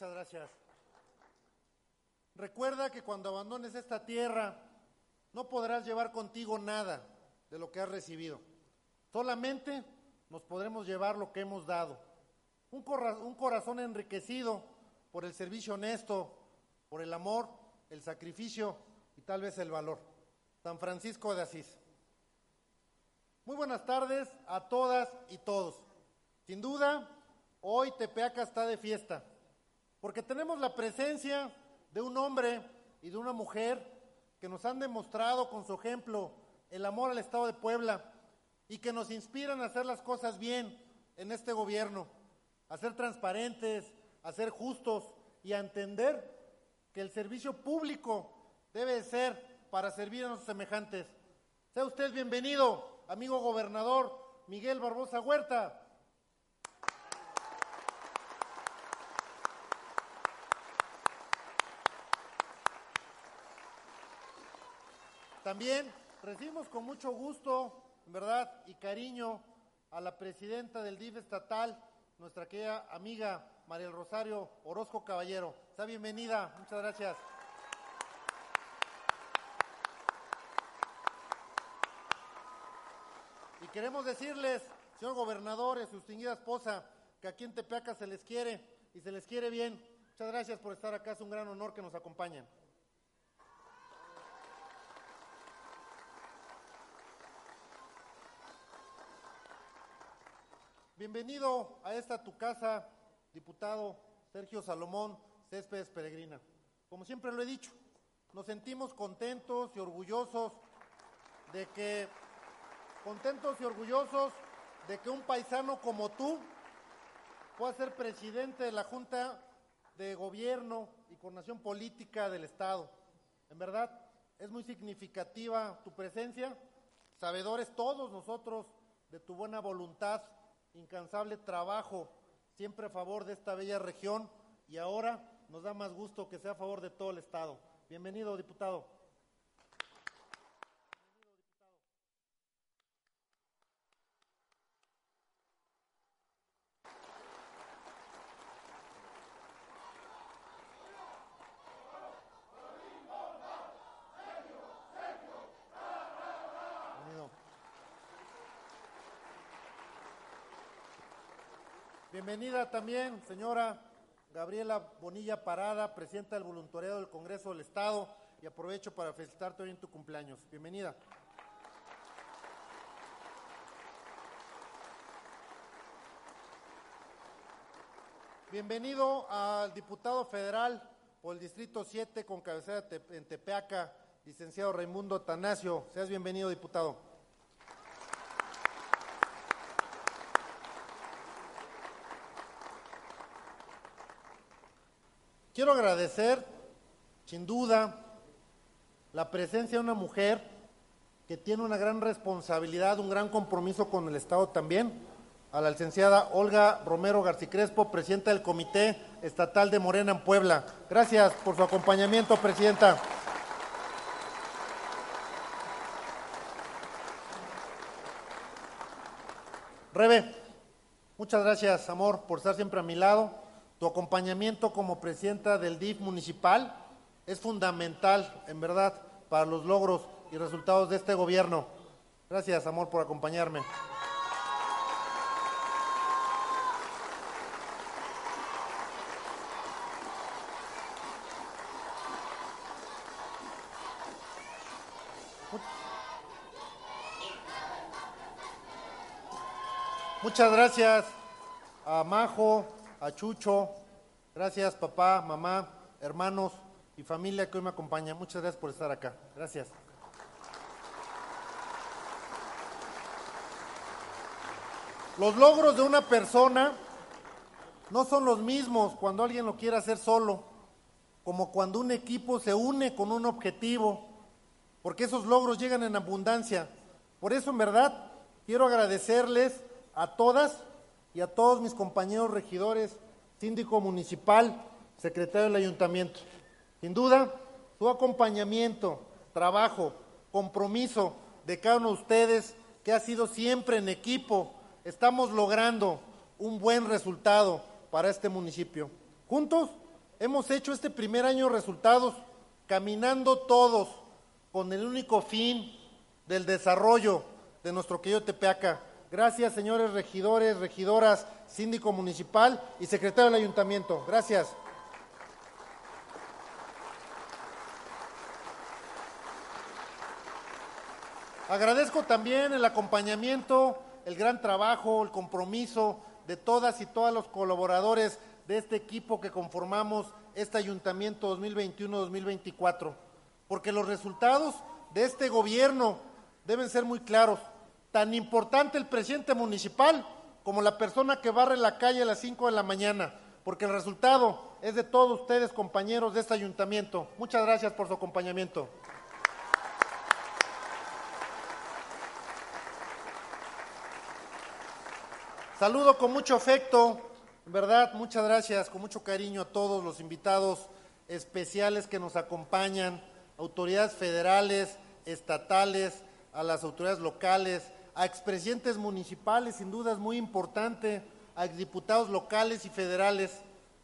Muchas gracias. Recuerda que cuando abandones esta tierra no podrás llevar contigo nada de lo que has recibido. Solamente nos podremos llevar lo que hemos dado. Un, corazón enriquecido por el servicio honesto, por el amor, el sacrificio y tal vez el valor. San Francisco de Asís. Muy buenas tardes a todas y todos. Sin duda, hoy Tepeaca está de fiesta, porque tenemos la presencia de un hombre y de una mujer que nos han demostrado con su ejemplo el amor al Estado de Puebla y que nos inspiran a hacer las cosas bien en este gobierno, a ser transparentes, a ser justos y a entender que el servicio público debe ser para servir a nuestros semejantes. Sea usted bienvenido, amigo gobernador Miguel Barbosa Huerta. También recibimos con mucho gusto, verdad, y cariño a la presidenta del DIF estatal, nuestra querida amiga María Rosario Orozco Caballero. Sea bienvenida, muchas gracias. Y queremos decirles, señor gobernador y su distinguida esposa, que aquí en Tepeaca se les quiere y se les quiere bien. Muchas gracias por estar acá, es un gran honor que nos acompañen. Bienvenido a esta tu casa, diputado Sergio Salomón Céspedes Peregrina. Como siempre lo he dicho, nos sentimos contentos y orgullosos de que contentos y orgullosos de que un paisano como tú pueda ser presidente de la Junta de Gobierno y Coordinación Política del Estado. En verdad, es muy significativa tu presencia, sabedores todos nosotros de tu buena voluntad incansable trabajo, siempre a favor de esta bella región y ahora nos da más gusto que sea a favor de todo el Estado. Bienvenido, diputado. Bienvenida también, señora Gabriela Bonilla Parada, presidenta del voluntariado del Congreso del Estado, y aprovecho para felicitarte hoy en tu cumpleaños. Bienvenida. Bienvenido al diputado federal por el Distrito 7 con cabecera en Tepeaca, licenciado Raimundo Tanasio. Seas bienvenido, diputado. Quiero agradecer, sin duda, la presencia de una mujer que tiene una gran responsabilidad, un gran compromiso con el Estado también, a la licenciada Olga Romero Garcicrespo, presidenta del Comité Estatal de Morena en Puebla. Gracias por su acompañamiento, presidenta. Rebe, muchas gracias, amor, por estar siempre a mi lado. Tu acompañamiento como presidenta del DIF municipal es fundamental, en verdad, para los logros y resultados de este gobierno. Gracias, amor, por acompañarme. Muchas gracias a Majo, a Chucho, gracias papá, mamá, hermanos y familia que hoy me acompaña. Muchas gracias por estar acá. Gracias. Los logros de una persona no son los mismos cuando alguien lo quiere hacer solo, como cuando un equipo se une con un objetivo, porque esos logros llegan en abundancia. Por eso, en verdad, quiero agradecerles a todas y a todos mis compañeros regidores, síndico municipal, secretario del ayuntamiento. Sin duda, su acompañamiento, trabajo, compromiso de cada uno de ustedes, que ha sido siempre en equipo, estamos logrando un buen resultado para este municipio. Juntos hemos hecho este primer año resultados caminando todos con el único fin del desarrollo de nuestro querido Tepeaca. Gracias, señores regidores, regidoras, síndico municipal y secretario del ayuntamiento. Gracias. Agradezco también el acompañamiento, el gran trabajo, el compromiso de todas y todos los colaboradores de este equipo que conformamos este ayuntamiento 2021-2024, porque los resultados de este gobierno deben ser muy claros. Tan importante el presidente municipal como la persona que barre la calle a las 5 de la mañana, porque el resultado es de todos ustedes, compañeros de este ayuntamiento. Muchas gracias por su acompañamiento. Saludo con mucho afecto, verdad, muchas gracias, con mucho cariño a todos los invitados especiales que nos acompañan, autoridades federales, estatales, a las autoridades locales, a expresidentes municipales, sin duda es muy importante, a exdiputados locales y federales.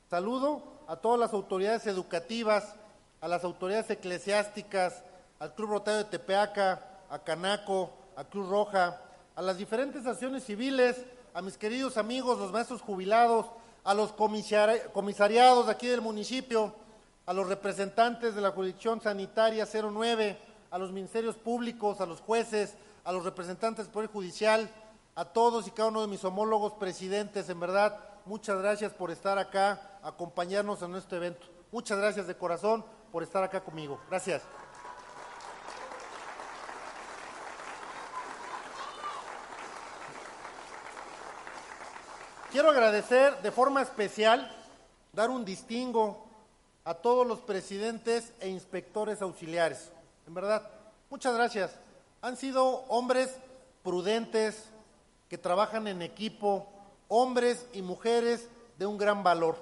Saludo a todas las autoridades educativas, a las autoridades eclesiásticas, al Club Rotario de Tepeaca, a Canaco, a Cruz Roja, a las diferentes acciones civiles, a mis queridos amigos, los maestros jubilados, a los comisariados de aquí del municipio, a los representantes de la jurisdicción sanitaria 09, a los ministerios públicos, a los jueces, a los representantes del Poder Judicial, a todos y cada uno de mis homólogos presidentes, en verdad, muchas gracias por estar acá, acompañarnos en este evento. Muchas gracias de corazón por estar acá conmigo. Gracias. Quiero agradecer de forma especial, dar un distingo a todos los presidentes e inspectores auxiliares. En verdad, muchas gracias. Han sido hombres prudentes, que trabajan en equipo, hombres y mujeres de un gran valor.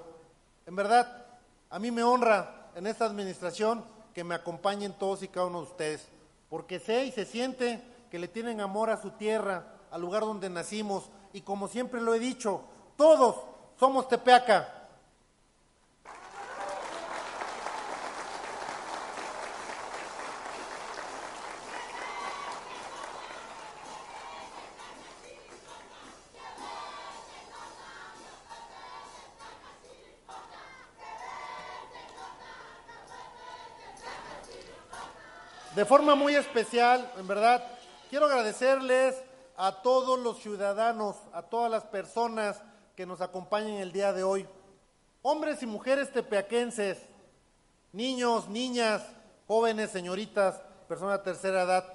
En verdad, a mí me honra en esta administración que me acompañen todos y cada uno de ustedes, porque sé y se siente que le tienen amor a su tierra, al lugar donde nacimos, y como siempre lo he dicho, todos somos Tepeaca. De forma muy especial, en verdad, quiero agradecerles a todos los ciudadanos, a todas las personas que nos acompañen el día de hoy. Hombres y mujeres tepeaquenses, niños, niñas, jóvenes, señoritas, personas de tercera edad,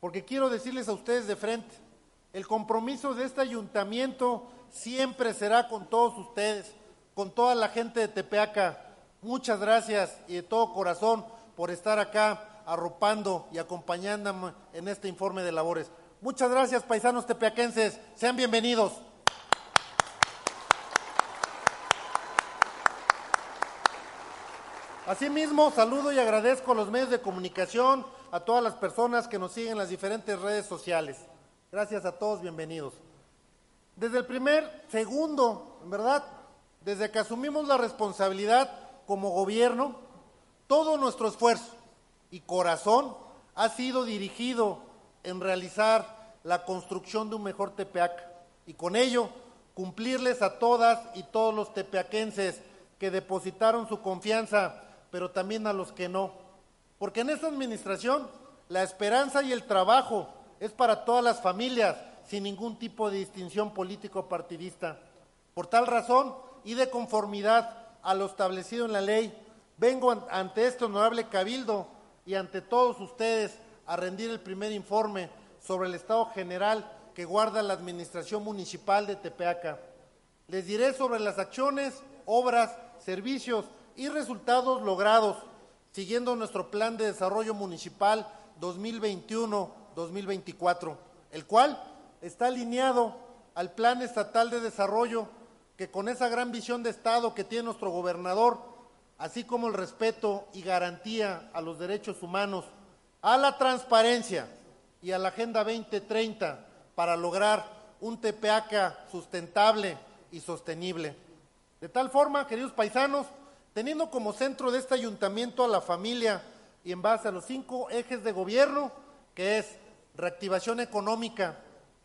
porque quiero decirles a ustedes de frente, el compromiso de este ayuntamiento siempre será con todos ustedes, con toda la gente de Tepeaca. Muchas gracias y de todo corazón por estar acá arropando y acompañándome en este informe de labores. Muchas gracias, paisanos tepeaquenses. Sean bienvenidos. Asimismo, saludo y agradezco a los medios de comunicación, a todas las personas que nos siguen en las diferentes redes sociales. Gracias a todos, bienvenidos. Desde el primer segundo, en verdad, desde que asumimos la responsabilidad como gobierno, todo nuestro esfuerzo y corazón ha sido dirigido en realizar la construcción de un mejor Tepeac y con ello cumplirles a todas y todos los tepeaquenses que depositaron su confianza pero también a los que no. Porque en esta administración la esperanza y el trabajo es para todas las familias, sin ningún tipo de distinción político-partidista. Por tal razón, y de conformidad a lo establecido en la ley, vengo ante este honorable cabildo y ante todos ustedes a rendir el primer informe sobre el estado general que guarda la administración municipal de Tepeaca. Les diré sobre las acciones, obras, servicios y resultados logrados siguiendo nuestro plan de desarrollo municipal 2021-2024, el cual está alineado al plan estatal de desarrollo que con esa gran visión de Estado que tiene nuestro gobernador, así como el respeto y garantía a los derechos humanos, a la transparencia y a la Agenda 2030 para lograr un TPACA sustentable y sostenible. De tal forma, queridos paisanos, teniendo como centro de este ayuntamiento a la familia y en base a los cinco ejes de gobierno, que es reactivación económica,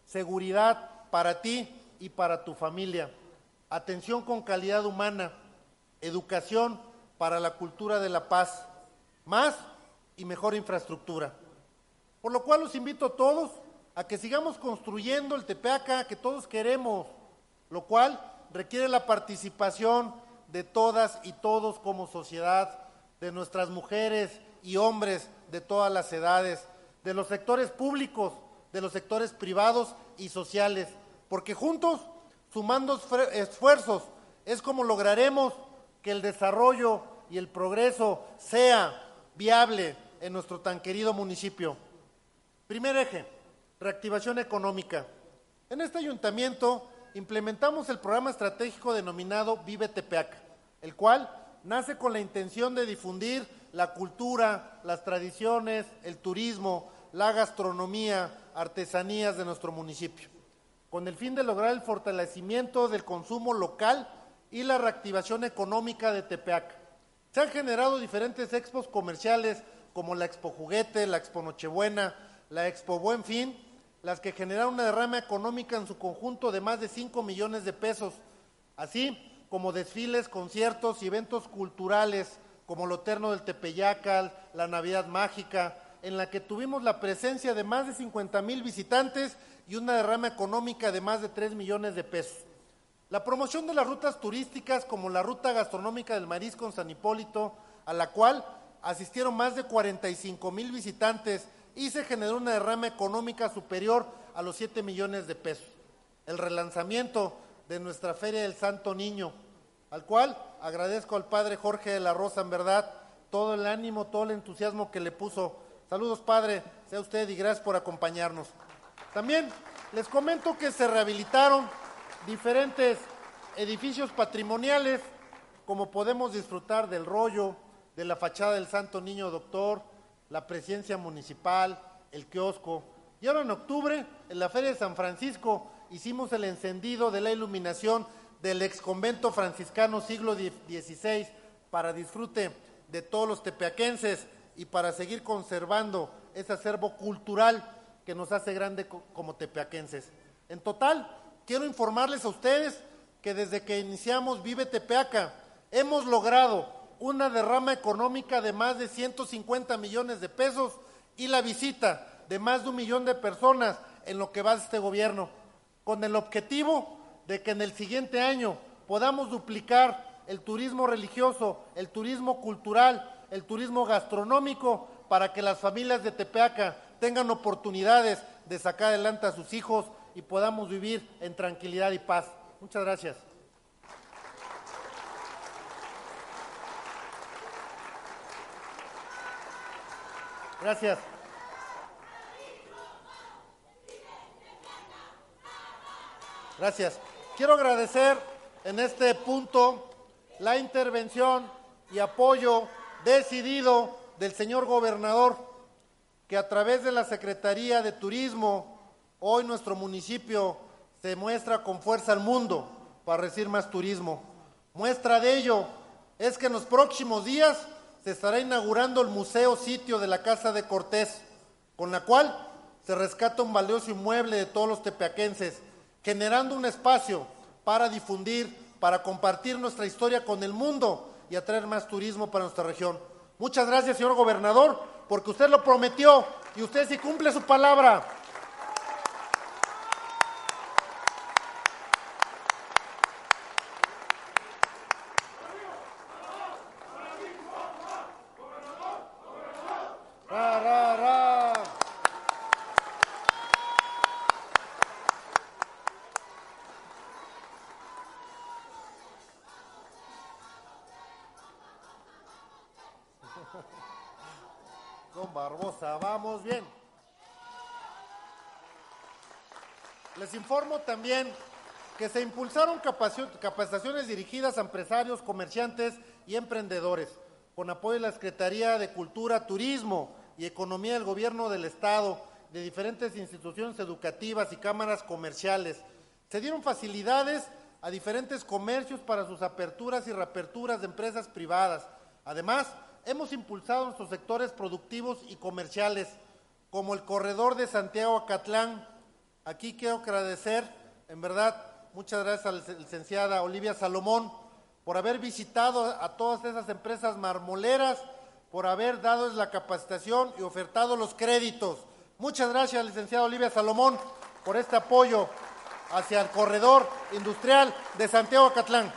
seguridad para ti y para tu familia, atención con calidad humana, educación para la cultura de la paz, más y mejor infraestructura. Por lo cual los invito a todos a que sigamos construyendo el Tepeaca que todos queremos, lo cual requiere la participación de todas y todos como sociedad, de nuestras mujeres y hombres de todas las edades, de los sectores públicos, de los sectores privados y sociales, porque juntos, sumando esfuerzos, es como lograremos que el desarrollo y el progreso sea viable en nuestro tan querido municipio. Primer eje, reactivación económica. En este ayuntamiento implementamos el programa estratégico denominado Vive Tepeaca, el cual nace con la intención de difundir la cultura, las tradiciones, el turismo, la gastronomía, artesanías de nuestro municipio, con el fin de lograr el fortalecimiento del consumo local y la reactivación económica de Tepeaca. Se han generado diferentes expos comerciales como la Expo Juguete, la Expo Nochebuena, la Expo Buen Fin, las que generaron una derrama económica en su conjunto de más de 5 millones de pesos, así como desfiles, conciertos y eventos culturales como lo Eterno del Tepeyacal, la Navidad Mágica, en la que tuvimos la presencia de más de 50 mil visitantes y una derrama económica de más de 3 millones de pesos. La promoción de las rutas turísticas como la ruta gastronómica del marisco en San Hipólito, a la cual asistieron más de 45 mil visitantes y se generó una derrama económica superior a los 7 millones de pesos. El relanzamiento de nuestra Feria del Santo Niño, al cual agradezco al padre Jorge de la Rosa, en verdad, todo el ánimo, todo el entusiasmo que le puso. Saludos, padre, sea usted y gracias por acompañarnos. También les comento que se rehabilitaron diferentes edificios patrimoniales, como podemos disfrutar del rollo, de la fachada del Santo Niño Doctor, la presidencia municipal, el kiosco. Y ahora en octubre, en la Feria de San Francisco, hicimos el encendido de la iluminación del ex convento franciscano siglo XVI para disfrute de todos los tepeaquenses y para seguir conservando ese acervo cultural que nos hace grande como tepeaquenses. En total, quiero informarles a ustedes que desde que iniciamos Vive Tepeaca hemos logrado una derrama económica de más de 150 millones de pesos y la visita de más de un millón de personas en lo que va de este gobierno, con el objetivo de que en el siguiente año podamos duplicar el turismo religioso, el turismo cultural, el turismo gastronómico, para que las familias de Tepeaca tengan oportunidades de sacar adelante a sus hijos y podamos vivir en tranquilidad y paz. Muchas gracias. Gracias. Gracias. Quiero agradecer en este punto la intervención y apoyo decidido del señor gobernador, que a través de la Secretaría de Turismo Hoy nuestro municipio se muestra con fuerza al mundo para recibir más turismo. Muestra de ello es que en los próximos días se estará inaugurando el Museo Sitio de la Casa de Cortés, con la cual se rescata un valioso inmueble de todos los tepeaquenses, generando un espacio para difundir, para compartir nuestra historia con el mundo y atraer más turismo para nuestra región. Muchas gracias, señor gobernador, porque usted lo prometió y usted sí cumple su palabra. Don Barbosa, vamos bien. Les informo también que se impulsaron capacitaciones dirigidas a empresarios, comerciantes y emprendedores, con apoyo de la Secretaría de Cultura, Turismo y Economía del Gobierno del Estado, de diferentes instituciones educativas y cámaras comerciales. Se dieron facilidades a diferentes comercios para sus aperturas y reaperturas de empresas privadas. Además, hemos impulsado nuestros sectores productivos y comerciales, como el corredor de Santiago a Catlán. Aquí quiero agradecer, en verdad, muchas gracias a la licenciada Olivia Salomón por haber visitado a todas esas empresas marmoleras, por haber dado la capacitación y ofertado los créditos. Muchas gracias, licenciada Olivia Salomón, por este apoyo hacia el corredor industrial de Santiago Catlán.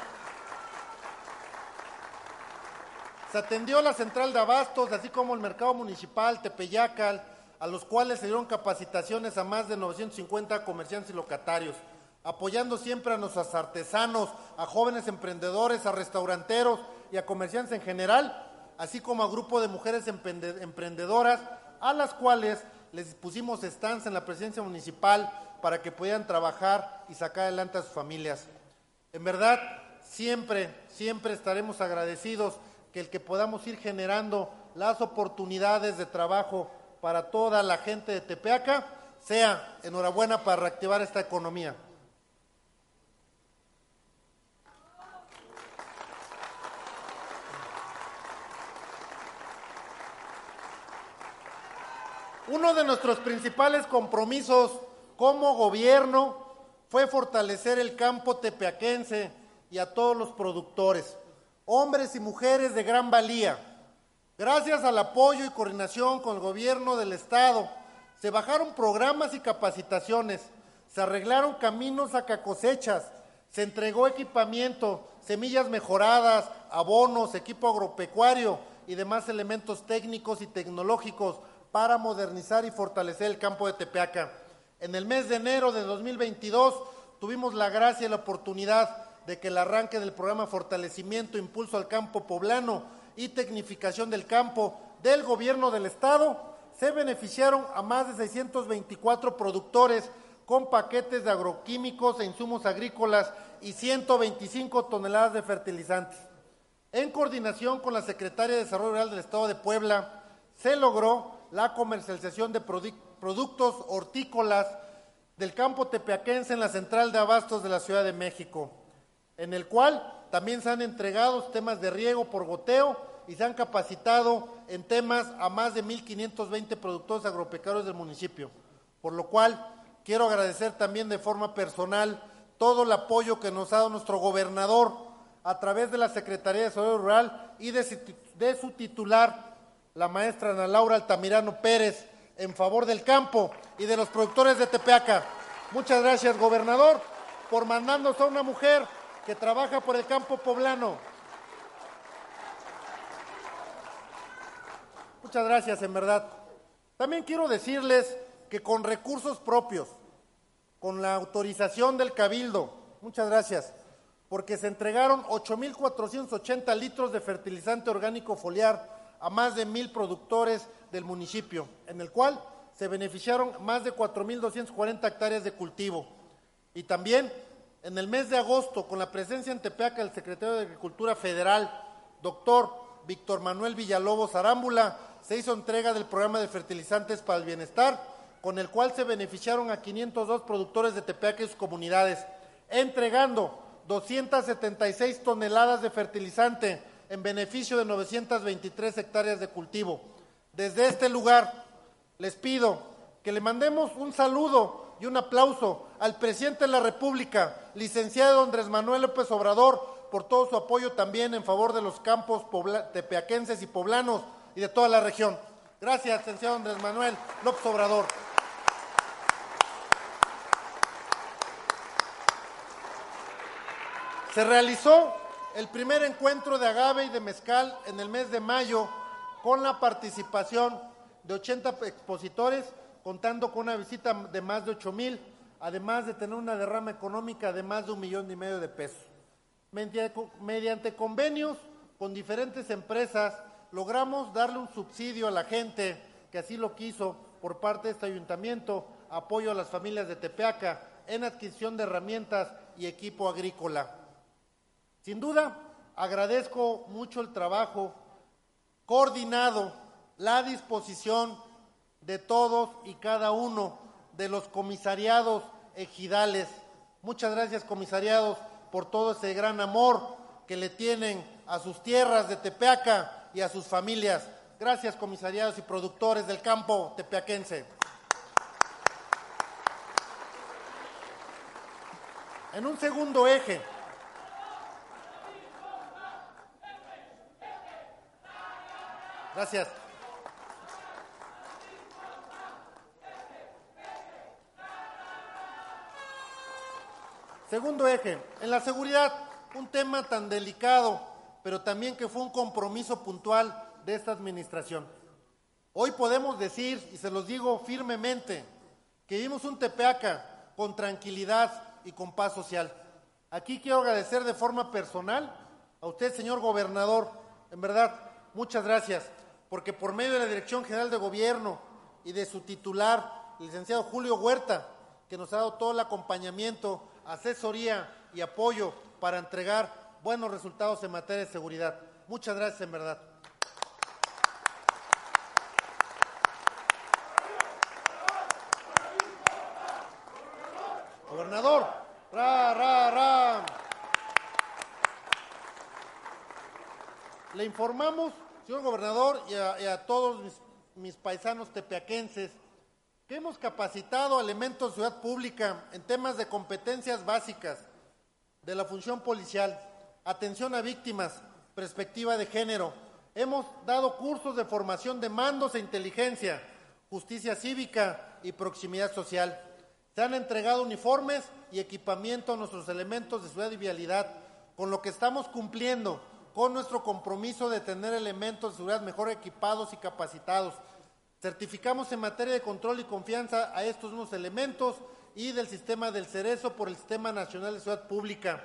Se atendió la central de abastos, así como el mercado municipal Tepeyacal, a los cuales se dieron capacitaciones a más de 950 comerciantes y locatarios, apoyando siempre a nuestros artesanos, a jóvenes emprendedores, a restauranteros y a comerciantes en general, así como a grupo de mujeres emprendedoras, a las cuales les pusimos stands en la presidencia municipal para que puedan trabajar y sacar adelante a sus familias. En verdad, siempre, siempre estaremos agradecidos que el que podamos ir generando las oportunidades de trabajo para toda la gente de Tepeaca sea enhorabuena para reactivar esta economía. Uno de nuestros principales compromisos como gobierno fue fortalecer el campo tepeaquense y a todos los productores, hombres y mujeres de gran valía. Gracias al apoyo y coordinación con el gobierno del Estado, se bajaron programas y capacitaciones, se arreglaron caminos a cosechas, se entregó equipamiento, semillas mejoradas, abonos, equipo agropecuario y demás elementos técnicos y tecnológicos para modernizar y fortalecer el campo de Tepeaca. En el mes de enero de 2022 tuvimos la gracia y la oportunidad de que el arranque del programa Fortalecimiento, Impulso al Campo Poblano y Tecnificación del Campo del Gobierno del Estado se beneficiaron a más de 624 productores con paquetes de agroquímicos e insumos agrícolas y 125 toneladas de fertilizantes. En coordinación con la Secretaria de Desarrollo Rural del Estado de Puebla, se logró la comercialización de productos hortícolas del campo tepeaquense en la central de abastos de la Ciudad de México, en el cual también se han entregado temas de riego por goteo y se han capacitado en temas a más de 1.520 productores agropecuarios del municipio, por lo cual quiero agradecer también de forma personal todo el apoyo que nos ha dado nuestro gobernador a través de la Secretaría de Desarrollo Rural y de su titular, la maestra Ana Laura Altamirano Pérez, en favor del campo y de los productores de Tepeaca. Muchas gracias, gobernador, por mandarnos a una mujer que trabaja por el campo poblano. Muchas gracias, en verdad. También quiero decirles que con recursos propios, con la autorización del Cabildo, muchas gracias, porque se entregaron 8.480 litros de fertilizante orgánico foliar a más de mil productores del municipio, en el cual se beneficiaron más de 4.240 hectáreas de cultivo. Y también en el mes de agosto, con la presencia en Tepeaca del secretario de Agricultura Federal, doctor Víctor Manuel Villalobos Arámbula, se hizo entrega del programa de fertilizantes para el bienestar, con el cual se beneficiaron a 502 productores de Tepeaca y sus comunidades, entregando 276 toneladas de fertilizante en beneficio de 923 hectáreas de cultivo. Desde este lugar les pido que le mandemos un saludo y un aplauso al presidente de la República, licenciado Andrés Manuel López Obrador, por todo su apoyo también en favor de los campos tepeaquenses y poblanos y de toda la región. Gracias, licenciado Andrés Manuel López Obrador. Se realizó el primer encuentro de agave y de mezcal en el mes de mayo con la participación de 80 expositores, contando con una visita de más de 8 mil, además de tener una derrama económica de más de un millón y medio de pesos. Mediante convenios con diferentes empresas, logramos darle un subsidio a la gente que así lo quiso por parte de este ayuntamiento, apoyo a las familias de Tepeaca en adquisición de herramientas y equipo agrícola. Sin duda, agradezco mucho el trabajo coordinado, la disposición de todos y cada uno de los comisariados ejidales. Muchas gracias, comisariados, por todo ese gran amor que le tienen a sus tierras de Tepeaca y a sus familias. Gracias, comisariados y productores del campo tepeaquense. En un segundo eje, Gracias. Segundo eje, en la seguridad, un tema tan delicado, pero también que fue un compromiso puntual de esta administración. Hoy podemos decir, y se los digo firmemente, que vimos un Tepeaca con tranquilidad y con paz social. Aquí quiero agradecer de forma personal a usted, señor gobernador, en verdad, muchas gracias, porque por medio de la Dirección General de Gobierno y de su titular, el licenciado Julio Huerta, que nos ha dado todo el acompañamiento, asesoría y apoyo para entregar buenos resultados en materia de seguridad. Muchas gracias, en verdad. Gobernador, ra, ra, ra. Le informamos, señor gobernador, y a, todos mis, mis, paisanos tepeaquenses, que hemos capacitado elementos de ciudad pública en temas de competencias básicas de la función policial, atención a víctimas, perspectiva de género. Hemos dado cursos de formación de mandos e inteligencia, justicia cívica y proximidad social. Se han entregado uniformes y equipamiento a nuestros elementos de seguridad y vialidad, con lo que estamos cumpliendo con nuestro compromiso de tener elementos de seguridad mejor equipados y capacitados. Certificamos en materia de control y confianza a estos nuevos elementos y del sistema del Cerezo por el Sistema Nacional de Seguridad Pública.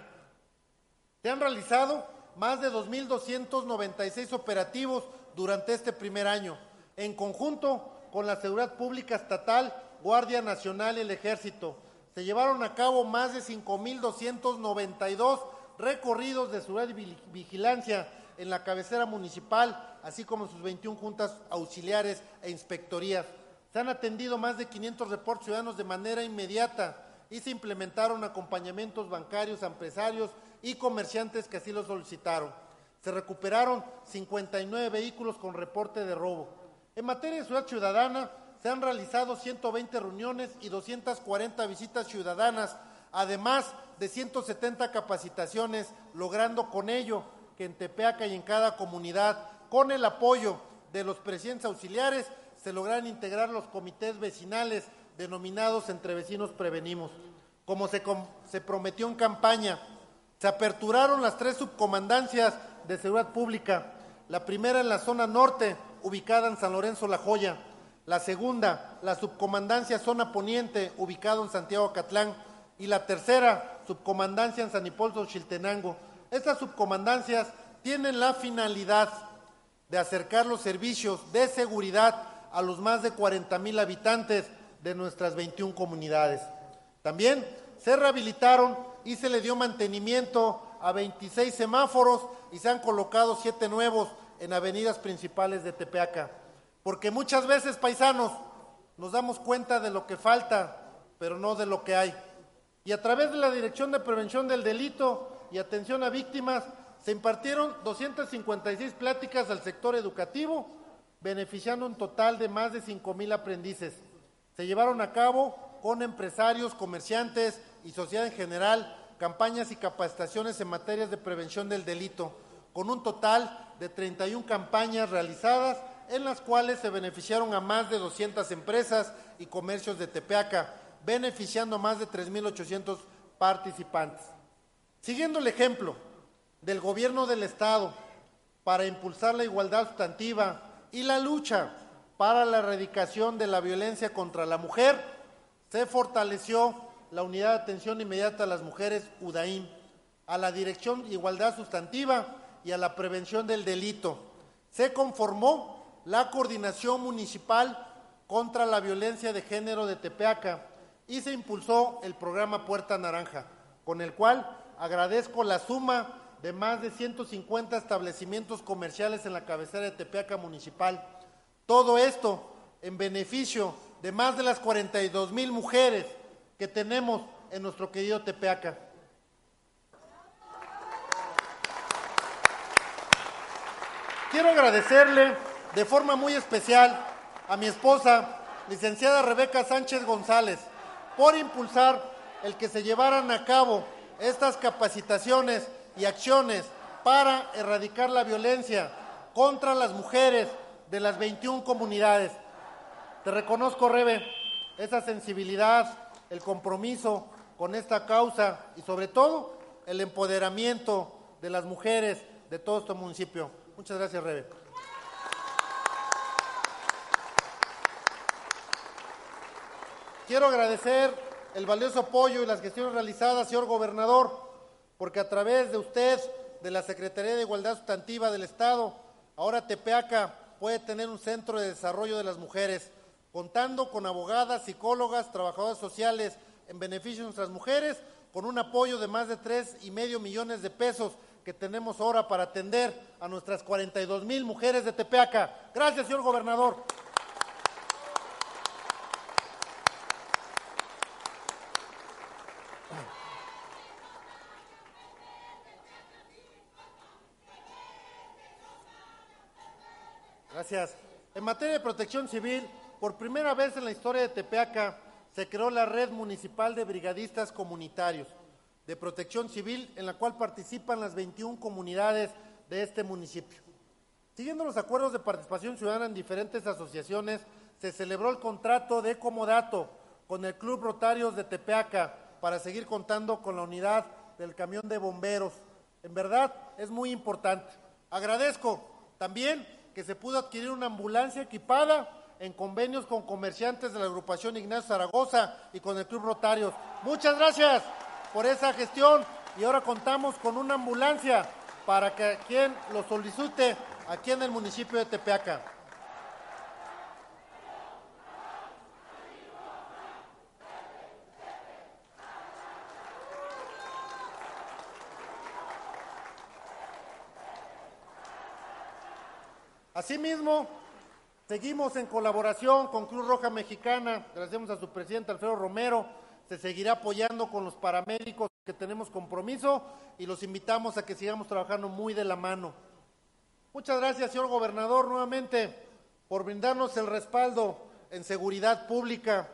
Se han realizado más de 2.296 operativos durante este primer año, en conjunto con la Seguridad Pública Estatal Guardia Nacional y el Ejército. Se llevaron a cabo más de 5.292 recorridos de seguridad y vigilancia en la cabecera municipal, así como sus 21 juntas auxiliares e inspectorías. Se han atendido más de 500 reportes ciudadanos de manera inmediata y se implementaron acompañamientos bancarios empresarios y comerciantes que así lo solicitaron. Se recuperaron 59 vehículos con reporte de robo. En materia de seguridad ciudadana, se han realizado 120 reuniones y 240 visitas ciudadanas, además de 170 capacitaciones, logrando con ello que en Tepeaca y en cada comunidad, con el apoyo de los presidentes auxiliares, se logran integrar los comités vecinales denominados Entre Vecinos Prevenimos. Como se, prometió en campaña, se aperturaron las tres subcomandancias de seguridad pública, la primera en la zona norte, ubicada en San Lorenzo La Joya, la segunda, la subcomandancia zona poniente, ubicado en Santiago Catlán, y la tercera, subcomandancia en San Hipólito Chiltenango. Estas subcomandancias tienen la finalidad de acercar los servicios de seguridad a los más de 40 mil habitantes de nuestras 21 comunidades. También se rehabilitaron y se le dio mantenimiento a 26 semáforos y se han colocado siete nuevos en avenidas principales de Tepeaca. Porque muchas veces, paisanos, nos damos cuenta de lo que falta, pero no de lo que hay. Y a través de la Dirección de Prevención del Delito y Atención a Víctimas, se impartieron 256 pláticas al sector educativo, beneficiando un total de más de 5 mil aprendices. Se llevaron a cabo con empresarios, comerciantes y sociedad en general campañas y capacitaciones en materias de prevención del delito, con un total de 31 campañas realizadas en las cuales se beneficiaron a más de 200 empresas y comercios de Tepeaca, beneficiando a más de 3.800 participantes. Siguiendo el ejemplo del gobierno del Estado para impulsar la igualdad sustantiva y la lucha para la erradicación de la violencia contra la mujer, se fortaleció la Unidad de Atención Inmediata a las Mujeres, UDAIM, a la Dirección de Igualdad Sustantiva y a la Prevención del Delito. Se conformó la Coordinación Municipal contra la Violencia de Género de Tepeaca y se impulsó el programa Puerta Naranja, con el cual agradezco la suma de más de 150 establecimientos comerciales en la cabecera de Tepeaca Municipal. Todo esto en beneficio de más de las 42 mil mujeres que tenemos en nuestro querido Tepeaca. Quiero agradecerle de forma muy especial a mi esposa, licenciada Rebeca Sánchez González, por impulsar el que se llevaran a cabo estas capacitaciones y acciones para erradicar la violencia contra las mujeres de las 21 comunidades. Te reconozco, Rebe, esa sensibilidad, el compromiso con esta causa y sobre todo el empoderamiento de las mujeres de todo este municipio. Muchas gracias, Rebe. Quiero agradecer el valioso apoyo y las gestiones realizadas, señor gobernador, porque a través de usted, de la Secretaría de Igualdad Sustantiva del Estado, ahora Tepeaca puede tener un centro de desarrollo de las mujeres, contando con abogadas, psicólogas, trabajadoras sociales en beneficio de nuestras mujeres, con un apoyo de más de tres y medio millones de pesos que tenemos ahora para atender a nuestras 42 mil mujeres de Tepeaca. Gracias, señor gobernador. En materia de protección civil, por primera vez en la historia de Tepeaca se creó la red municipal de brigadistas comunitarios de protección civil en la cual participan las 21 comunidades de este municipio. Siguiendo los acuerdos de participación ciudadana en diferentes asociaciones, se celebró el contrato de comodato con el Club Rotarios de Tepeaca para seguir contando con la unidad del camión de bomberos. En verdad es muy importante. Agradezco también que se pudo adquirir una ambulancia equipada en convenios con comerciantes de la agrupación Ignacio Zaragoza y con el Club Rotarios. Muchas gracias por esa gestión y ahora contamos con una ambulancia para que quien lo solicite aquí en el municipio de Tepeaca. Asimismo, seguimos en colaboración con Cruz Roja Mexicana, gracias a su presidente Alfredo Romero, se seguirá apoyando con los paramédicos que tenemos compromiso y los invitamos a que sigamos trabajando muy de la mano. Muchas gracias, señor gobernador, nuevamente por brindarnos el respaldo en seguridad pública,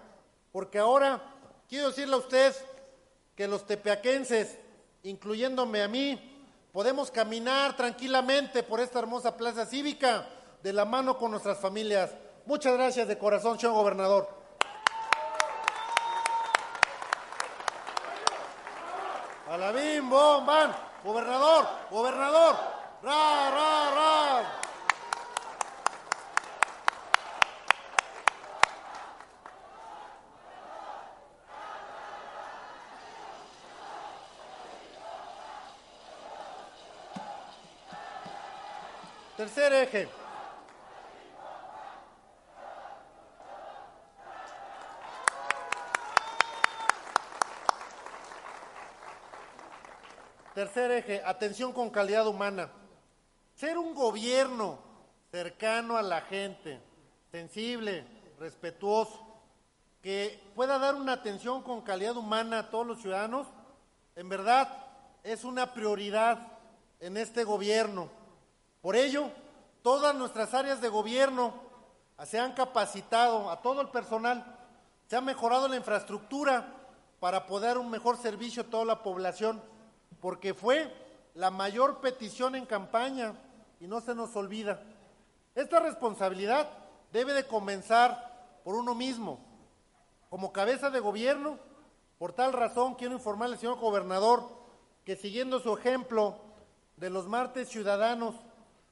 porque ahora quiero decirle a usted que los tepeaquenses, incluyéndome a mí, podemos caminar tranquilamente por esta hermosa plaza cívica de la mano con nuestras familias. Muchas gracias de corazón, señor gobernador. Alabín, bom, van. Gobernador, gobernador. Ra, ra, ra. Tercer eje. Tercer eje, atención con calidad humana. Ser un gobierno cercano a la gente, sensible, respetuoso, que pueda dar una atención con calidad humana a todos los ciudadanos, en verdad es una prioridad en este gobierno. Por ello, todas nuestras áreas de gobierno se han capacitado a todo el personal, se ha mejorado la infraestructura para poder dar un mejor servicio a toda la población porque fue la mayor petición en campaña y no se nos olvida. Esta responsabilidad debe de comenzar por uno mismo. Como cabeza de gobierno, por tal razón quiero informarle al señor gobernador que siguiendo su ejemplo de los martes ciudadanos,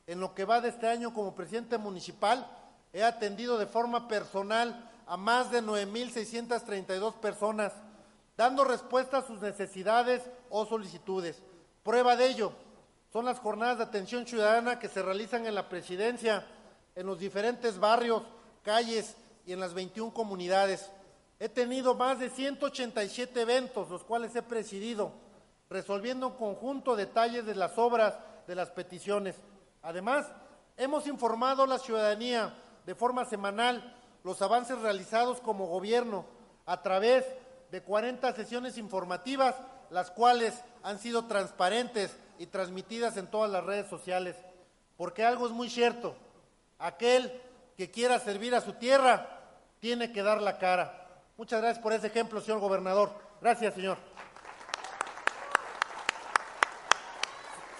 en lo que va de este año como presidente municipal, he atendido de forma personal a más de 9.632 personas dando respuesta a sus necesidades o solicitudes. Prueba de ello son las jornadas de atención ciudadana que se realizan en la presidencia, en los diferentes barrios, calles y en las 21 comunidades. He tenido más de 187 eventos, los cuales he presidido, resolviendo en conjunto detalles de las obras de las peticiones. Además, hemos informado a la ciudadanía de forma semanal los avances realizados como gobierno a través de 40 sesiones informativas, las cuales han sido transparentes y transmitidas en todas las redes sociales. porque algo es muy cierto, aquel que quiera servir a su tierra tiene que dar la cara. Muchas gracias por ese ejemplo, señor gobernador. Gracias, señor.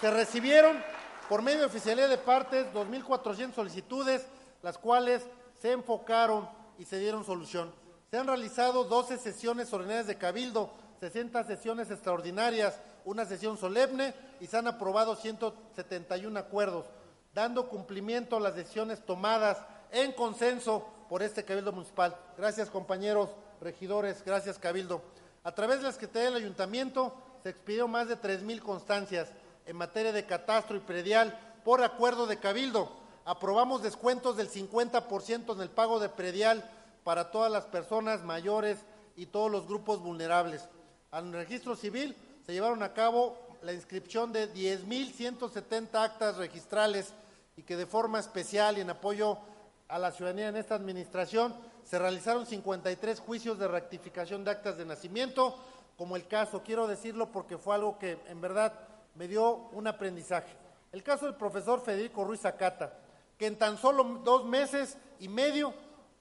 Se recibieron por medio de oficialía de partes 2.400 solicitudes, las cuales se enfocaron y se dieron solución. Se han realizado 12 sesiones ordinarias de cabildo, 60 sesiones extraordinarias, una sesión solemne y se han aprobado 171 acuerdos, dando cumplimiento a las decisiones tomadas en consenso por este Cabildo Municipal. Gracias, compañeros regidores, gracias, Cabildo. A través de la Secretaría del Ayuntamiento se expidió más de 3.000 constancias en materia de catastro y predial por acuerdo de Cabildo. Aprobamos descuentos del 50% en el pago de predial para todas las personas mayores y todos los grupos vulnerables. Al registro civil se llevaron a cabo la inscripción de 10.170 actas registrales y que de forma especial y en apoyo a la ciudadanía en esta administración se realizaron 53 juicios de rectificación de actas de nacimiento, como el caso, quiero decirlo porque fue algo que en verdad me dio un aprendizaje. El caso del profesor Federico Ruiz Acata, que en tan solo dos meses y medio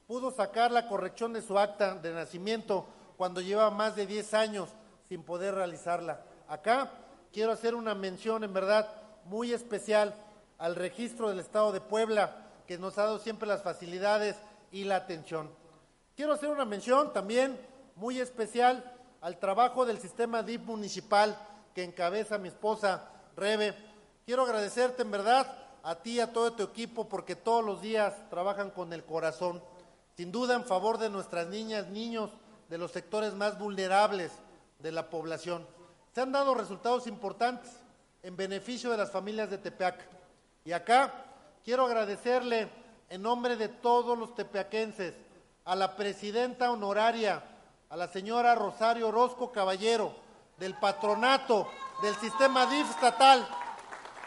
pudo sacar la corrección de su acta de nacimiento cuando lleva más de 10 años sin poder realizarla. Acá quiero hacer una mención en verdad muy especial al registro del Estado de Puebla, que nos ha dado siempre las facilidades y la atención. Quiero hacer una mención también muy especial al trabajo del sistema DIP municipal que encabeza mi esposa Rebe. Quiero agradecerte en verdad a ti y a todo tu equipo porque todos los días trabajan con el corazón, sin duda en favor de nuestras niñas, niños, de los sectores más vulnerables de la población. Se han dado resultados importantes en beneficio de las familias de Tepeac. Y acá quiero agradecerle en nombre de todos los tepeaquenses a la presidenta honoraria, a la señora Rosario Orozco Caballero, del patronato, del sistema DIF estatal,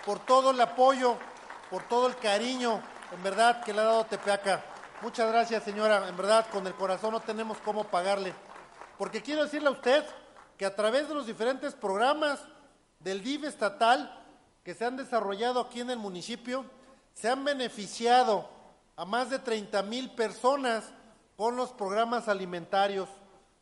por todo el apoyo, por todo el cariño, en verdad, que le ha dado Tepeaca. Muchas gracias, señora. En verdad, con el corazón no tenemos cómo pagarle. Porque quiero decirle a usted que a través de los diferentes programas del DIF estatal que se han desarrollado aquí en el municipio, se han beneficiado a más de 30 mil personas con los programas alimentarios,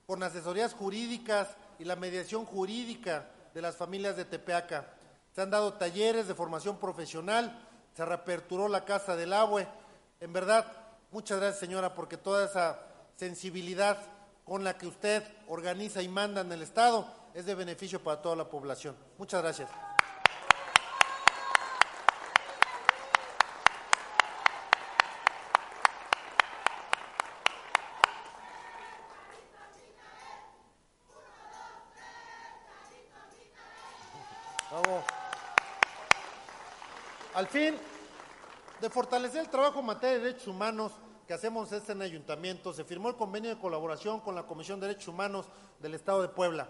con asesorías jurídicas y la mediación jurídica de las familias de Tepeaca. Se han dado talleres de formación profesional, se reaperturó la Casa del Agua. En verdad, muchas gracias señora, porque toda esa sensibilidad con la que usted organiza y manda en el Estado es de beneficio para toda la población. Muchas gracias. Al fin de fortalecer el trabajo en materia de derechos humanos que hacemos este en ayuntamiento, se firmó el convenio de colaboración con la Comisión de Derechos Humanos del Estado de Puebla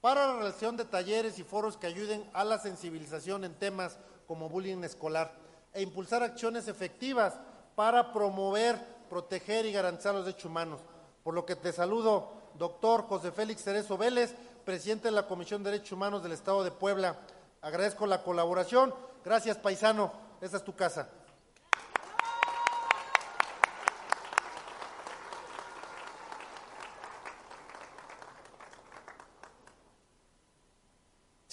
para la realización de talleres y foros que ayuden a la sensibilización en temas como bullying escolar e impulsar acciones efectivas para promover, proteger y garantizar los derechos humanos. Por lo que te saludo, doctor José Félix Cerezo Vélez, presidente de la Comisión de Derechos Humanos del Estado de Puebla. Agradezco la colaboración Gracias, paisano. Esa es tu casa.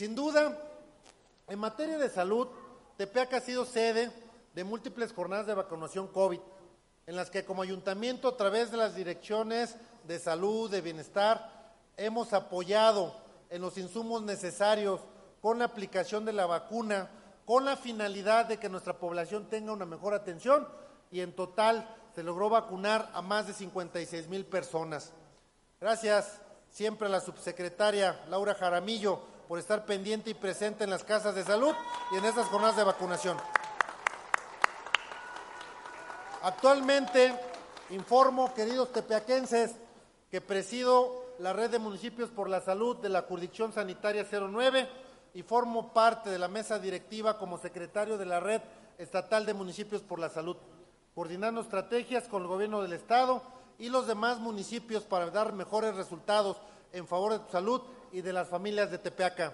Sin duda, en materia de salud, Tepeaca ha sido sede de múltiples jornadas de vacunación COVID, en las que como ayuntamiento, a través de las direcciones de salud, de bienestar, hemos apoyado en los insumos necesarios con la aplicación de la vacuna con la finalidad de que nuestra población tenga una mejor atención y en total se logró vacunar a más de 56 mil personas. Gracias siempre a la subsecretaria Laura Jaramillo por estar pendiente y presente en las casas de salud y en estas jornadas de vacunación. Actualmente informo, queridos tepeaquenses, que presido la red de municipios por la salud de la jurisdicción sanitaria 09 y formo parte de la mesa directiva como secretario de la Red Estatal de Municipios por la Salud, coordinando estrategias con el gobierno del Estado y los demás municipios para dar mejores resultados en favor de tu salud y de las familias de Tepeaca.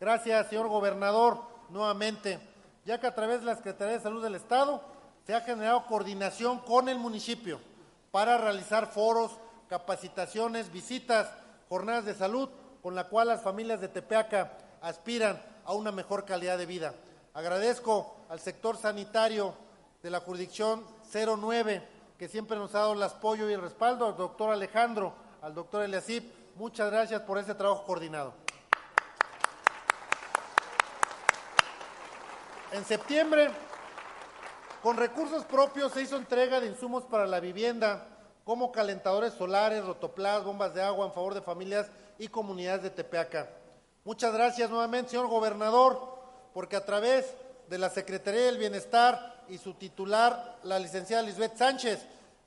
Gracias, señor gobernador, nuevamente. ya que a través de la Secretaría de Salud del Estado se ha generado coordinación con el municipio para realizar foros, capacitaciones, visitas, jornadas de salud, con la cual las familias de Tepeaca aspiran a una mejor calidad de vida. Agradezco al sector sanitario de la jurisdicción 09, que siempre nos ha dado el apoyo y el respaldo, al doctor Alejandro, al doctor Eliasip. Muchas gracias por ese trabajo coordinado. En septiembre, con recursos propios se hizo entrega de insumos para la vivienda, como calentadores solares, rotoplas, bombas de agua en favor de familias y comunidades de Tepeaca. Muchas gracias nuevamente, señor gobernador, porque a través de la Secretaría del Bienestar y su titular, la licenciada Lisbeth Sánchez,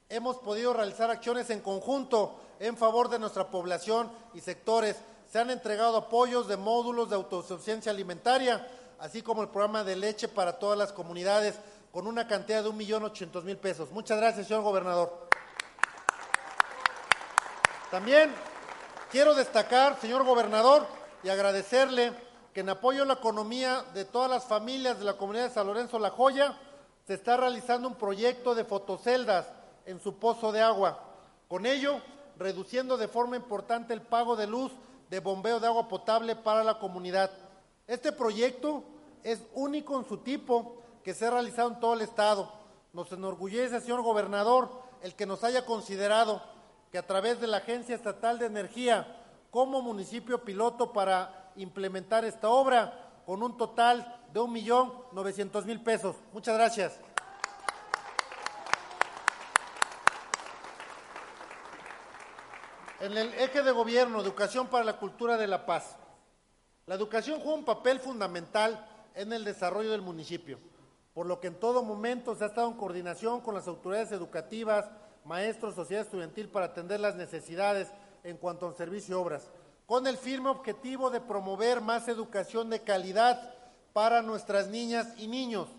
hemos podido realizar acciones en conjunto en favor de nuestra población y sectores. Se han entregado apoyos de módulos de autosuficiencia alimentaria, así como el programa de leche para todas las comunidades, con una cantidad de un millón ochocientos mil pesos. Muchas gracias, señor gobernador. También quiero destacar, señor gobernador, y agradecerle que en apoyo a la economía de todas las familias de la comunidad de San Lorenzo La Joya, se está realizando un proyecto de fotoceldas en su pozo de agua. Con ello, reduciendo de forma importante el pago de luz de bombeo de agua potable para la comunidad. Este proyecto es único en su tipo que se ha realizado en todo el Estado. Nos enorgullece, señor gobernador, el que nos haya considerado que a través de la Agencia Estatal de Energía, como municipio piloto para implementar esta obra, con un total de un millón novecientos mil pesos. Muchas gracias. En el eje de gobierno, educación para la cultura de la paz. La educación juega un papel fundamental en el desarrollo del municipio, por lo que en todo momento se ha estado en coordinación con las autoridades educativas, maestros, sociedad estudiantil para atender las necesidades en cuanto a servicio y obras, con el firme objetivo de promover más educación de calidad para nuestras niñas y niños.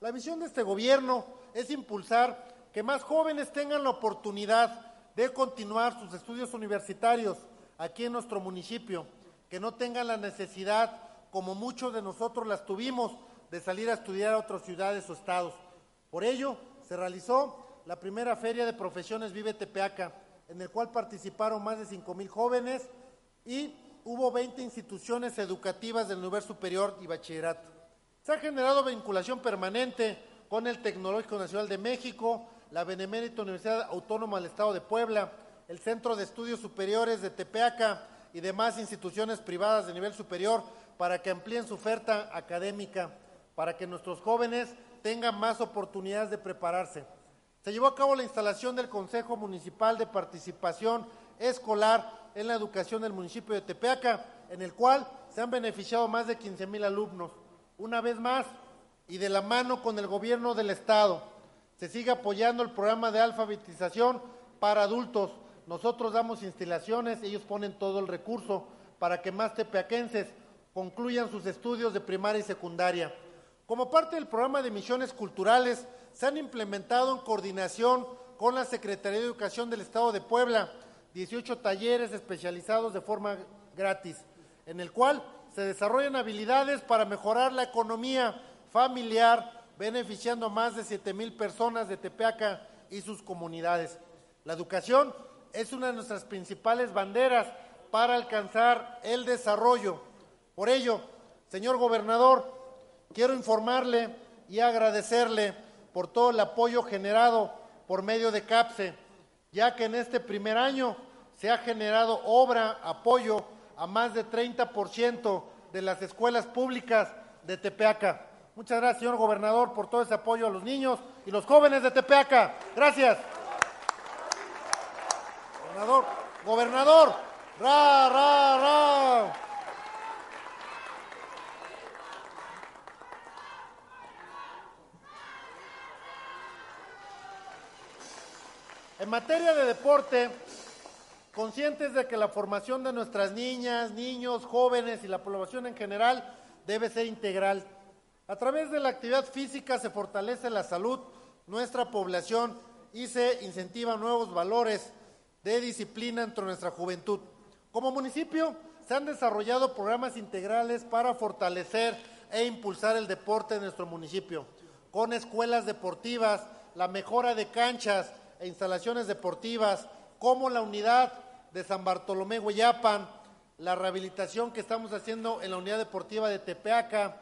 La visión de este gobierno es impulsar que más jóvenes tengan la oportunidad de continuar sus estudios universitarios aquí en nuestro municipio, que no tengan la necesidad, como muchos de nosotros las tuvimos, de salir a estudiar a otras ciudades o estados. Por ello, se realizó la primera feria de profesiones Vive Tepeaca, en el cual participaron más de cinco mil jóvenes y hubo 20 instituciones educativas del nivel superior y bachillerato. Se ha generado vinculación permanente con el Tecnológico Nacional de México, la Benemérita Universidad Autónoma del Estado de Puebla, el Centro de Estudios Superiores de Tepeaca y demás instituciones privadas de nivel superior para que amplíen su oferta académica, para que nuestros jóvenes tengan más oportunidades de prepararse. Se llevó a cabo la instalación del Consejo Municipal de Participación Escolar en la Educación del municipio de Tepeaca, en el cual se han beneficiado más de 15 mil alumnos. Una vez más, y de la mano con el gobierno del Estado, se sigue apoyando el programa de alfabetización para adultos. Nosotros damos instalaciones, ellos ponen todo el recurso para que más tepeaquenses concluyan sus estudios de primaria y secundaria. Como parte del programa de misiones culturales, se han implementado en coordinación con la Secretaría de Educación del Estado de Puebla 18 talleres especializados de forma gratis, en el cual se desarrollan habilidades para mejorar la economía familiar, beneficiando a más de 7 mil personas de Tepeaca y sus comunidades. La educación es una de nuestras principales banderas para alcanzar el desarrollo. Por ello, señor gobernador, quiero informarle y agradecerle por todo el apoyo generado por medio de CAPSE, ya que en este primer año se ha generado obra, apoyo a más de 30% de las escuelas públicas de Tepeaca. Muchas gracias, señor gobernador, por todo ese apoyo a los niños y los jóvenes de Tepeaca. Gracias. Gobernador, gobernador, ra, ra, ra. En materia de deporte, conscientes de que la formación de nuestras niñas, niños, jóvenes y la población en general debe ser integral. A través de la actividad física se fortalece la salud, nuestra población y se incentivan nuevos valores de disciplina entre nuestra juventud. Como municipio se han desarrollado programas integrales para fortalecer e impulsar el deporte en nuestro municipio, con escuelas deportivas, la mejora de canchas e instalaciones deportivas, como la unidad de San Bartolomé Hueyapan, la rehabilitación que estamos haciendo en la unidad deportiva de Tepeaca,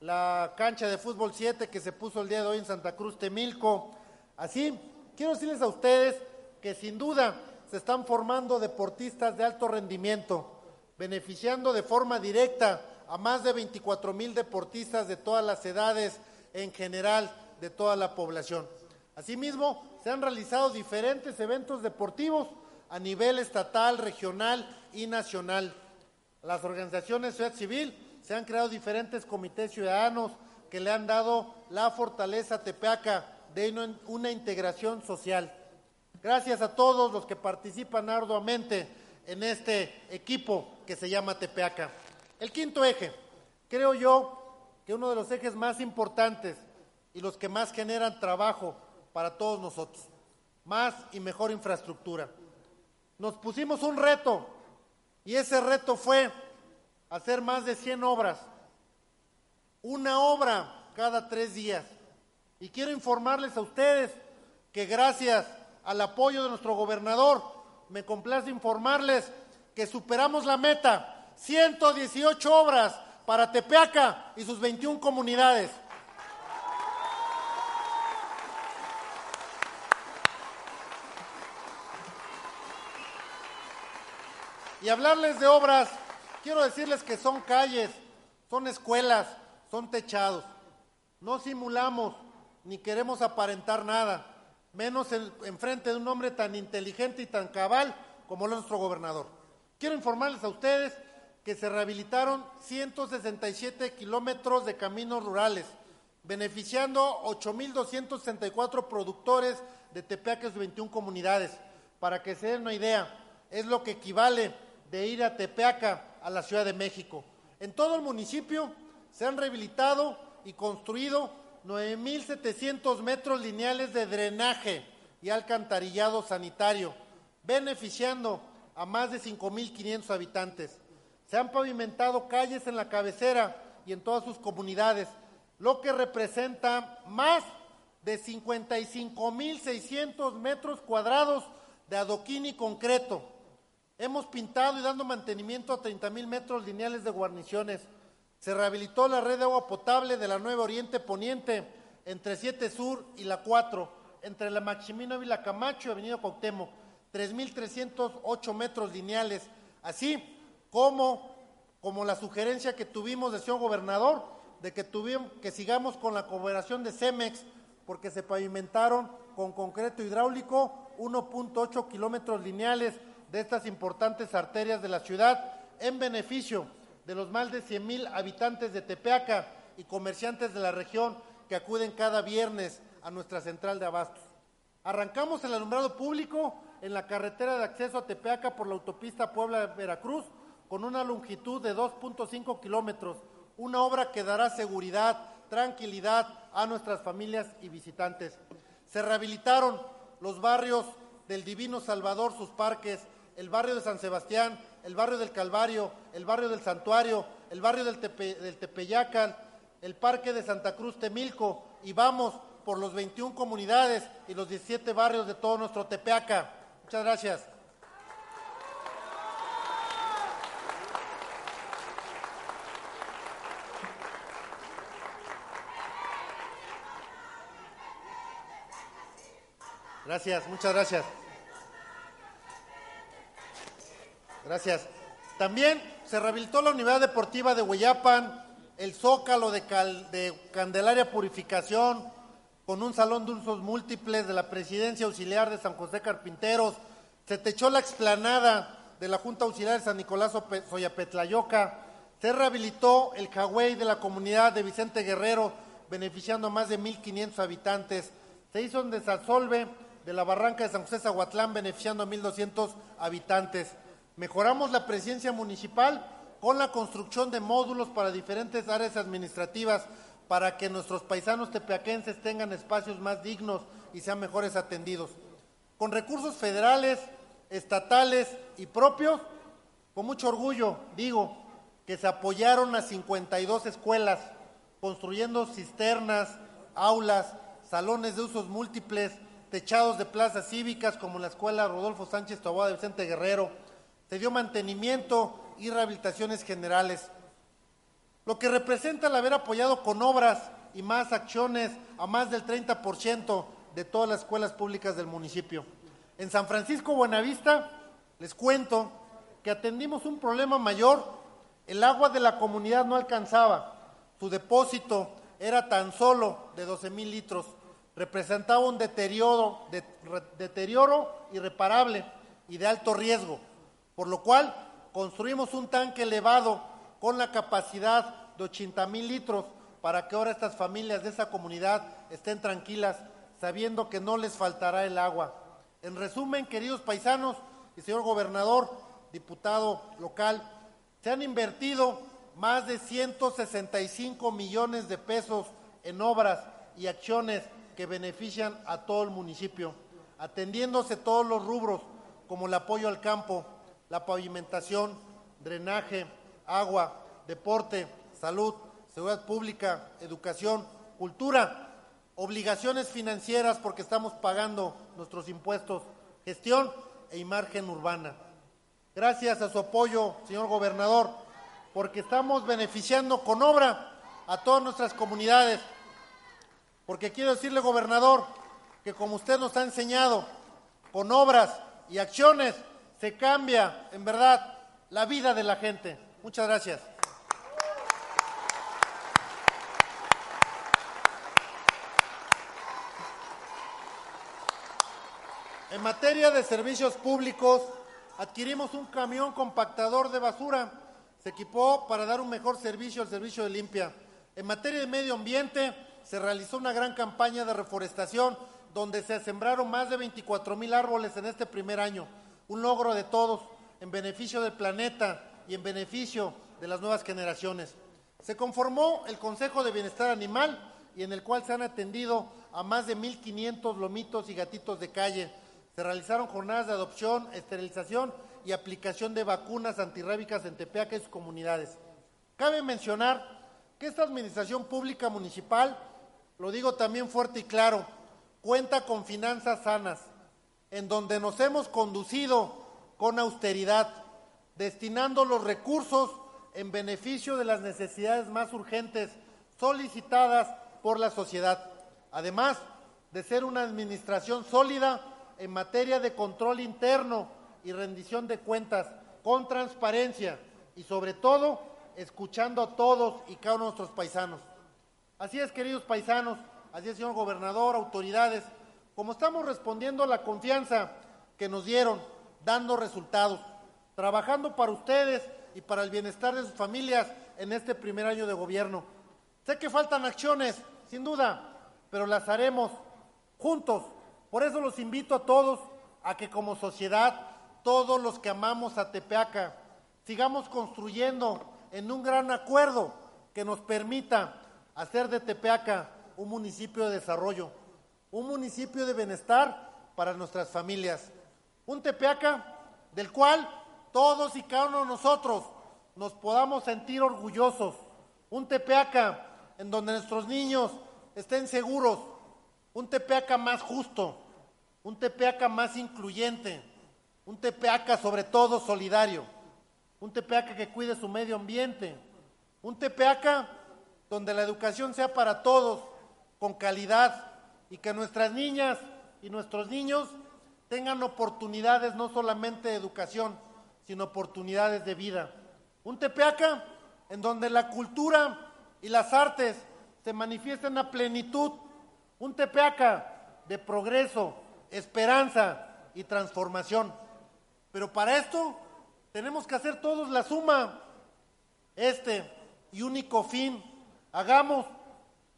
la cancha de fútbol 7 que se puso el día de hoy en Santa Cruz Temilco. Así, quiero decirles a ustedes que sin duda se están formando deportistas de alto rendimiento, beneficiando de forma directa a más de 24 mil deportistas de todas las edades en general de toda la población. Asimismo, se han realizado diferentes eventos deportivos a nivel estatal, regional y nacional. Las organizaciones de sociedad civil se han creado diferentes comités ciudadanos que le han dado la fortaleza a Tepeaca de una integración social. Gracias a todos los que participan arduamente en este equipo que se llama Tepeaca. El quinto eje, creo yo que uno de los ejes más importantes y los que más generan trabajo para todos nosotros, más y mejor infraestructura. Nos pusimos un reto y ese reto fue hacer más de 100 obras, una obra cada tres días. Y quiero informarles a ustedes que gracias al apoyo de nuestro gobernador, me complace informarles que superamos la meta, 118 obras para Tepeaca y sus 21 comunidades. Y hablarles de obras, quiero decirles que son calles, son escuelas, son techados. No simulamos ni queremos aparentar nada menos en, frente de un hombre tan inteligente y tan cabal como nuestro gobernador. Quiero informarles a ustedes que se rehabilitaron 167 kilómetros de caminos rurales, beneficiando 8.264 productores de Tepeaca 21 comunidades. Para que se den una idea, es lo que equivale de ir a Tepeaca, a la Ciudad de México. En todo el municipio se han rehabilitado y construido 9.700 metros lineales de drenaje y alcantarillado sanitario, beneficiando a más de 5.500 habitantes. Se han pavimentado calles en la cabecera y en todas sus comunidades, lo que representa más de 55.600 metros cuadrados de adoquín y concreto. Hemos pintado y dando mantenimiento a 30.000 metros lineales de guarniciones. Se rehabilitó la red de agua potable de la Nueva Oriente Poniente entre 7 Sur y la 4, entre la Maximino la Camacho y Avenida Cuauhtémoc, 3.308 metros lineales, así como, como la sugerencia que tuvimos del señor gobernador de que, tuvimos, que sigamos con la cooperación de CEMEX, porque se pavimentaron con concreto hidráulico 1.8 kilómetros lineales de estas importantes arterias de la ciudad en beneficio de los más de 100 mil habitantes de Tepeaca y comerciantes de la región que acuden cada viernes a nuestra central de abastos. Arrancamos el alumbrado público en la carretera de acceso a Tepeaca por la autopista Puebla-Veracruz con una longitud de 2.5 kilómetros, una obra que dará seguridad, tranquilidad a nuestras familias y visitantes. Se rehabilitaron los barrios del Divino Salvador, sus parques, el barrio de San Sebastián, el barrio del Calvario, el barrio del Santuario, el barrio del, Tepeyacan, el Parque de Santa Cruz Temilco y vamos por los 21 comunidades y los 17 barrios de todo nuestro Tepeaca. Muchas gracias. Gracias, muchas gracias. Gracias. También se rehabilitó la unidad deportiva de Hueyapan, el Zócalo de, de Candelaria Purificación, con un salón de usos múltiples de la Presidencia Auxiliar de San José Carpinteros. Se techó la explanada de la Junta Auxiliar de San Nicolás Soyapetlayoca. Se rehabilitó el Jagüey de la comunidad de Vicente Guerrero, beneficiando a más de 1.500 habitantes. Se hizo un desasolve de la barranca de San José Zahuatlán, beneficiando a 1.200 habitantes. Mejoramos la presencia municipal con la construcción de módulos para diferentes áreas administrativas para que nuestros paisanos tepeaquenses tengan espacios más dignos y sean mejores atendidos. Con recursos federales, estatales y propios, con mucho orgullo digo que se apoyaron a 52 escuelas construyendo cisternas, aulas, salones de usos múltiples, techados de plazas cívicas como la Escuela Rodolfo Sánchez Taboada de Vicente Guerrero. Se dio mantenimiento y rehabilitaciones generales. Lo que representa el haber apoyado con obras y más acciones a más del 30% de todas las escuelas públicas del municipio. En San Francisco Buenavista les cuento que atendimos un problema mayor. El agua de la comunidad no alcanzaba. Su depósito era tan solo de 12 mil litros. Representaba un deterioro, de, deterioro irreparable y de alto riesgo, por lo cual construimos un tanque elevado con la capacidad de 80 mil litros para que ahora estas familias de esa comunidad estén tranquilas, sabiendo que no les faltará el agua. En resumen, queridos paisanos y señor gobernador, diputado local, se han invertido más de 165 millones de pesos en obras y acciones que benefician a todo el municipio, atendiéndose todos los rubros como el apoyo al campo, la pavimentación, drenaje, agua, deporte, salud, seguridad pública, educación, cultura, obligaciones financieras porque estamos pagando nuestros impuestos, gestión e imagen urbana. Gracias a su apoyo, señor gobernador, porque estamos beneficiando con obra a todas nuestras comunidades. Porque quiero decirle, gobernador, que como usted nos ha enseñado, con obras y acciones se cambia, en verdad, la vida de la gente. Muchas gracias. En materia de servicios públicos, adquirimos un camión compactador de basura. Se equipó para dar un mejor servicio al servicio de limpia. En materia de medio ambiente, se realizó una gran campaña de reforestación donde se sembraron más de 24 mil árboles en este primer año. Un logro de todos en beneficio del planeta y en beneficio de las nuevas generaciones. Se conformó el Consejo de Bienestar Animal y en el cual se han atendido a más de 1.500 lomitos y gatitos de calle se realizaron jornadas de adopción, esterilización y aplicación de vacunas antirrábicas en Tepeaca y sus comunidades. Cabe mencionar que esta administración pública municipal, lo digo también fuerte y claro, cuenta con finanzas sanas, en donde nos hemos conducido con austeridad, destinando los recursos en beneficio de las necesidades más urgentes solicitadas por la sociedad, además de ser una administración sólida en materia de control interno y rendición de cuentas con transparencia y sobre todo escuchando a todos y cada uno de nuestros paisanos. Así es, queridos paisanos, así es, señor gobernador, autoridades, como estamos respondiendo a la confianza que nos dieron, dando resultados, trabajando para ustedes y para el bienestar de sus familias en este primer año de gobierno. Sé que faltan acciones, sin duda, pero las haremos juntos por eso los invito a todos a que como sociedad, todos los que amamos a Tepeaca, sigamos construyendo en un gran acuerdo que nos permita hacer de Tepeaca un municipio de desarrollo, un municipio de bienestar para nuestras familias, un Tepeaca del cual todos y cada uno de nosotros nos podamos sentir orgullosos, un Tepeaca en donde nuestros niños estén seguros, un Tepeaca más justo, un Tepeaca más incluyente, un Tepeaca sobre todo solidario, un Tepeaca que cuide su medio ambiente, un Tepeaca donde la educación sea para todos, con calidad, y que nuestras niñas y nuestros niños tengan oportunidades no solamente de educación, sino oportunidades de vida. Un Tepeaca en donde la cultura y las artes se manifiesten a plenitud un Tepeaca de progreso, esperanza y transformación. Pero para esto tenemos que hacer todos la suma. Este y único fin, hagamos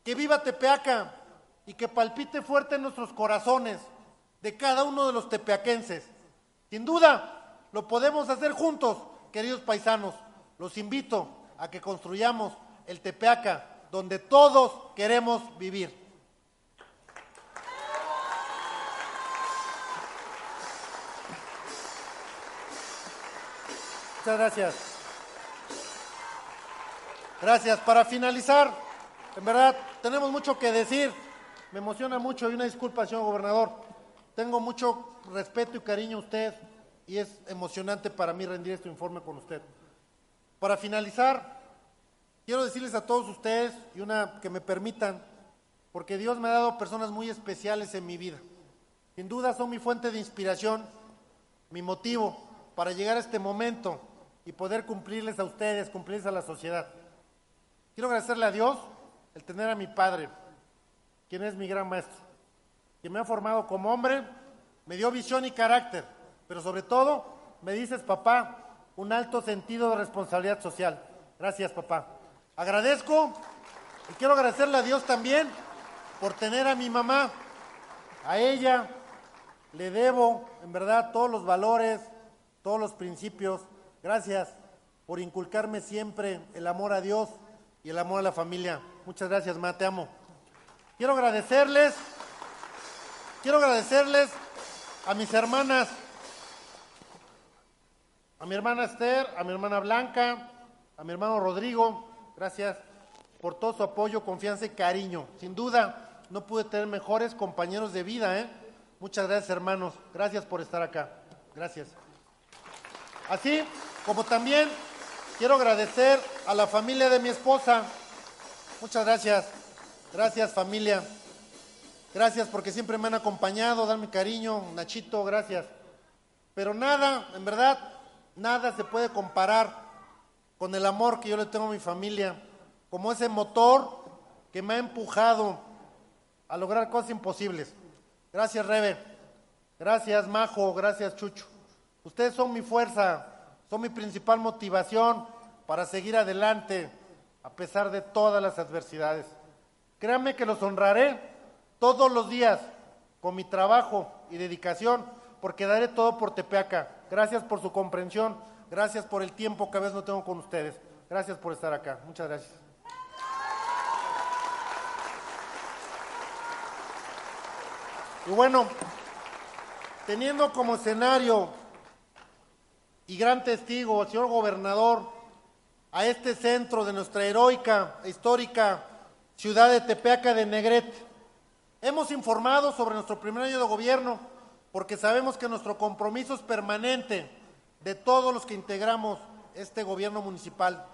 que viva Tepeaca y que palpite fuerte en nuestros corazones de cada uno de los tepeaquenses. Sin duda, lo podemos hacer juntos, queridos paisanos. Los invito a que construyamos el Tepeaca donde todos queremos vivir. Muchas gracias. Gracias. Para finalizar, en verdad, tenemos mucho que decir. Me emociona mucho y una disculpa, señor gobernador. Tengo mucho respeto y cariño a usted y es emocionante para mí rendir este informe con usted. Para finalizar, quiero decirles a todos ustedes y una que me permitan, porque Dios me ha dado personas muy especiales en mi vida. Sin duda son mi fuente de inspiración, mi motivo para llegar a este momento y poder cumplirles a ustedes, cumplirles a la sociedad. Quiero agradecerle a Dios el tener a mi padre, quien es mi gran maestro, quien me ha formado como hombre, me dio visión y carácter, pero sobre todo me dices, papá, un alto sentido de responsabilidad social. Gracias, papá. Agradezco y quiero agradecerle a Dios también por tener a mi mamá, a ella le debo, en verdad, todos los valores, todos los principios. Gracias por inculcarme siempre el amor a Dios y el amor a la familia. Muchas gracias, Ma, te amo. Quiero agradecerles, quiero agradecerles a mis hermanas, a mi hermana Esther, a mi hermana Blanca, a mi hermano Rodrigo, gracias por todo su apoyo, confianza y cariño. Sin duda, no pude tener mejores compañeros de vida, ¿eh? Muchas gracias, hermanos. Gracias por estar acá. Gracias. Así como también quiero agradecer a la familia de mi esposa. Muchas gracias. Gracias, familia. Gracias porque siempre me han acompañado, darme cariño. Nachito, gracias. Pero nada, en verdad, nada se puede comparar con el amor que yo le tengo a mi familia, como ese motor que me ha empujado a lograr cosas imposibles. Gracias, Rebe. Gracias, Majo. Gracias, Chucho. Ustedes son mi fuerza, son mi principal motivación para seguir adelante a pesar de todas las adversidades. Créanme que los honraré todos los días con mi trabajo y dedicación, porque daré todo por Tepeaca. Gracias por su comprensión, gracias por el tiempo que a veces no tengo con ustedes. Gracias por estar acá. Muchas gracias. Y bueno, teniendo como escenario y gran testigo, señor gobernador, a este centro de nuestra heroica histórica ciudad de Tepeaca de Negrete, hemos informado sobre nuestro primer año de gobierno porque sabemos que nuestro compromiso es permanente de todos los que integramos este gobierno municipal.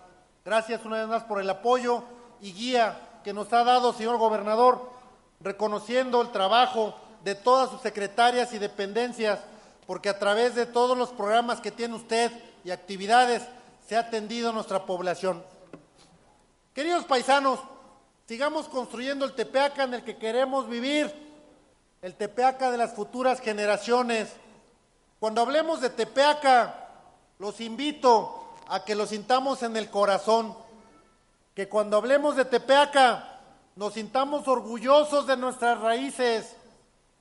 Gracias una vez más por el apoyo y guía que nos ha dado, señor gobernador, reconociendo el trabajo de todas sus secretarias y dependencias, porque a través de todos los programas que tiene usted y actividades se ha atendido nuestra población. Queridos paisanos, sigamos construyendo el Tepeaca en el que queremos vivir, el Tepeaca de las futuras generaciones. Cuando hablemos de Tepeaca, los invito a que lo sintamos en el corazón, que cuando hablemos de Tepeaca nos sintamos orgullosos de nuestras raíces,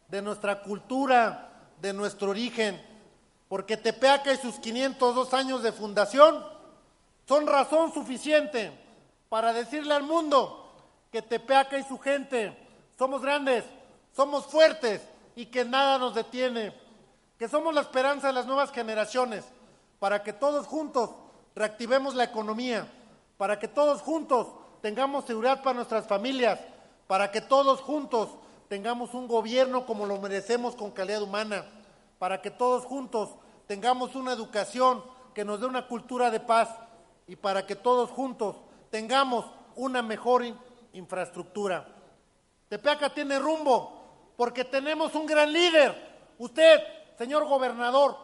de nuestra cultura, de nuestro origen, porque Tepeaca y sus 502 años de fundación son razón suficiente para decirle al mundo que Tepeaca y su gente somos grandes, somos fuertes y que nada nos detiene, que somos la esperanza de las nuevas generaciones, para que todos juntos reactivemos la economía, para que todos juntos tengamos seguridad para nuestras familias, para que todos juntos tengamos un gobierno como lo merecemos con calidad humana, para que todos juntos tengamos una educación que nos dé una cultura de paz y para que todos juntos tengamos una mejor infraestructura. Tepeaca tiene rumbo porque tenemos un gran líder. Usted, señor gobernador,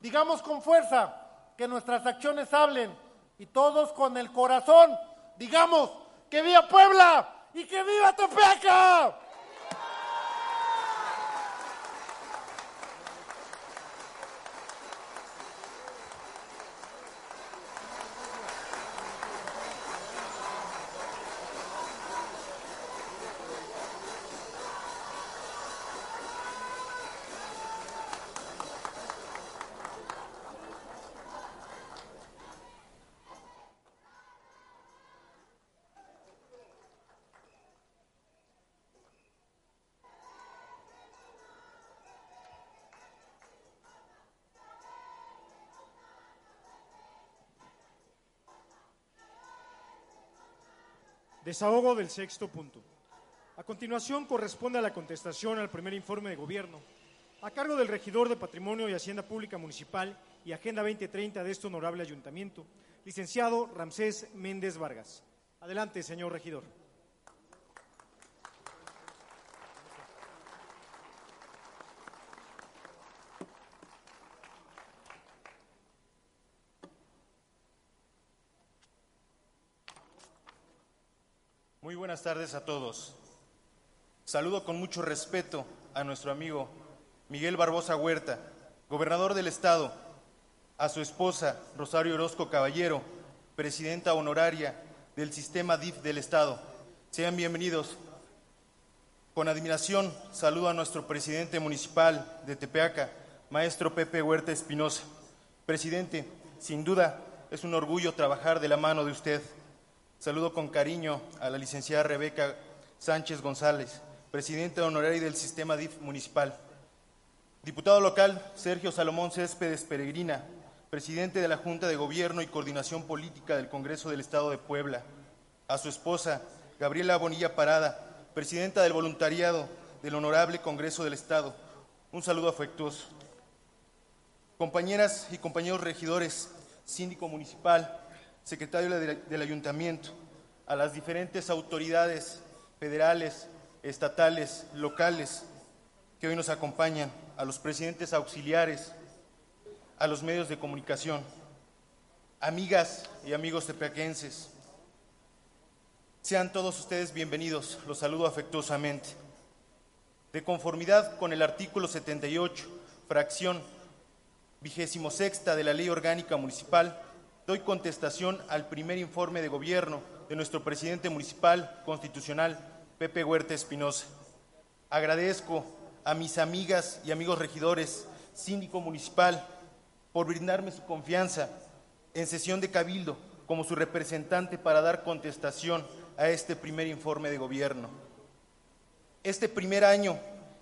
digamos con fuerza que nuestras acciones hablen y todos con el corazón digamos que viva Puebla y que viva Tepeaca. Desahogo del sexto punto. A continuación corresponde a la contestación al primer informe de gobierno, a cargo del regidor de Patrimonio y Hacienda Pública Municipal y Agenda 2030 de este honorable ayuntamiento, licenciado Ramsés Méndez Vargas. Adelante, señor regidor. Muy buenas tardes a todos. Saludo con mucho respeto a nuestro amigo Miguel Barbosa Huerta, gobernador del Estado, a su esposa Rosario Orozco Caballero, presidenta honoraria del sistema DIF del Estado. Sean bienvenidos. Con admiración saludo a nuestro presidente municipal de Tepeaca, maestro Pepe Huerta Espinosa. Presidente, sin duda es un orgullo trabajar de la mano de usted. Saludo con cariño a la licenciada Rebeca Sánchez González, presidente honorario del sistema DIF municipal. Diputado local Sergio Salomón Céspedes Peregrina, presidente de la Junta de Gobierno y Coordinación Política del Congreso del Estado de Puebla. A su esposa, Gabriela Bonilla Parada, presidenta del voluntariado del Honorable Congreso del Estado. Un saludo afectuoso. Compañeras y compañeros regidores, síndico municipal, secretario del Ayuntamiento, a las diferentes autoridades federales, estatales, locales que hoy nos acompañan, a los presidentes auxiliares, a los medios de comunicación, amigas y amigos tepeaquenses. Sean todos ustedes bienvenidos, los saludo afectuosamente. De conformidad con el artículo 78, fracción vigésimo sexta de la Ley Orgánica Municipal, doy contestación al primer informe de gobierno de nuestro presidente municipal constitucional, Pepe Huerta Espinosa. Agradezco a mis amigas y amigos regidores, síndico municipal, por brindarme su confianza en sesión de cabildo como su representante para dar contestación a este primer informe de gobierno. Este primer año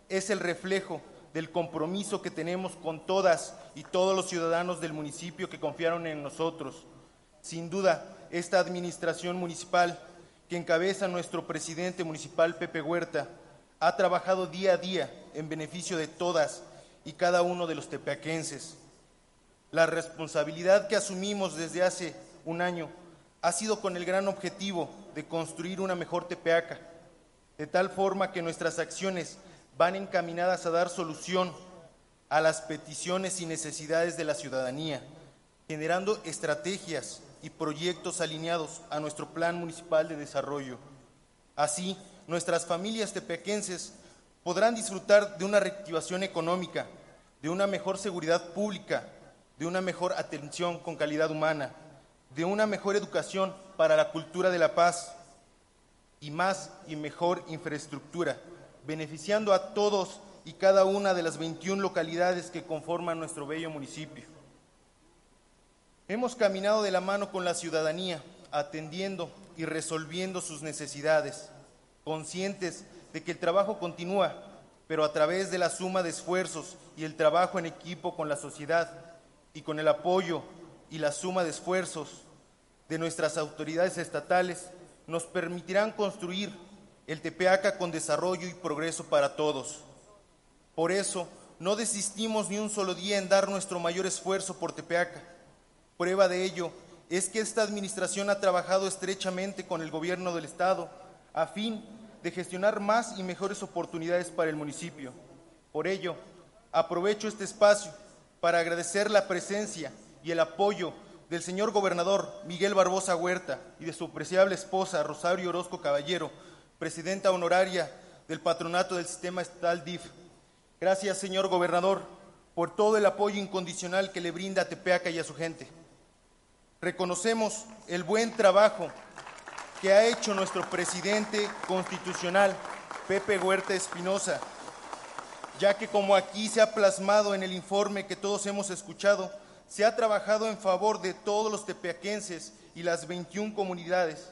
es el reflejo del compromiso que tenemos con todas y todos los ciudadanos del municipio que confiaron en nosotros. Sin duda, esta administración municipal que encabeza nuestro presidente municipal Pepe Huerta ha trabajado día a día en beneficio de todas y cada uno de los tepeaquenses. La responsabilidad que asumimos desde hace un año ha sido con el gran objetivo de construir una mejor Tepeaca, de tal forma que nuestras acciones van encaminadas a dar solución a las peticiones y necesidades de la ciudadanía, generando estrategias y proyectos alineados a nuestro Plan Municipal de Desarrollo. Así, nuestras familias tepequenses podrán disfrutar de una reactivación económica, de una mejor seguridad pública, de una mejor atención con calidad humana, de una mejor educación para la cultura de la paz y más y mejor infraestructura, beneficiando a todos y cada una de las 21 localidades que conforman nuestro bello municipio. Hemos caminado de la mano con la ciudadanía, atendiendo y resolviendo sus necesidades, conscientes de que el trabajo continúa, pero a través de la suma de esfuerzos y el trabajo en equipo con la sociedad y con el apoyo y la suma de esfuerzos de nuestras autoridades estatales nos permitirán construir el Tepeaca con desarrollo y progreso para todos. Por eso, no desistimos ni un solo día en dar nuestro mayor esfuerzo por Tepeaca. Prueba de ello es que esta administración ha trabajado estrechamente con el gobierno del Estado a fin de gestionar más y mejores oportunidades para el municipio. Por ello, aprovecho este espacio para agradecer la presencia y el apoyo del señor gobernador Miguel Barbosa Huerta y de su apreciable esposa Rosario Orozco Caballero, presidenta honoraria del patronato del sistema estatal DIF. Gracias, señor gobernador, por todo el apoyo incondicional que le brinda a Tepeaca y a su gente. Reconocemos el buen trabajo que ha hecho nuestro presidente constitucional, Pepe Huerta Espinosa, ya que como aquí se ha plasmado en el informe que todos hemos escuchado, se ha trabajado en favor de todos los tepeaquenses y las 21 comunidades,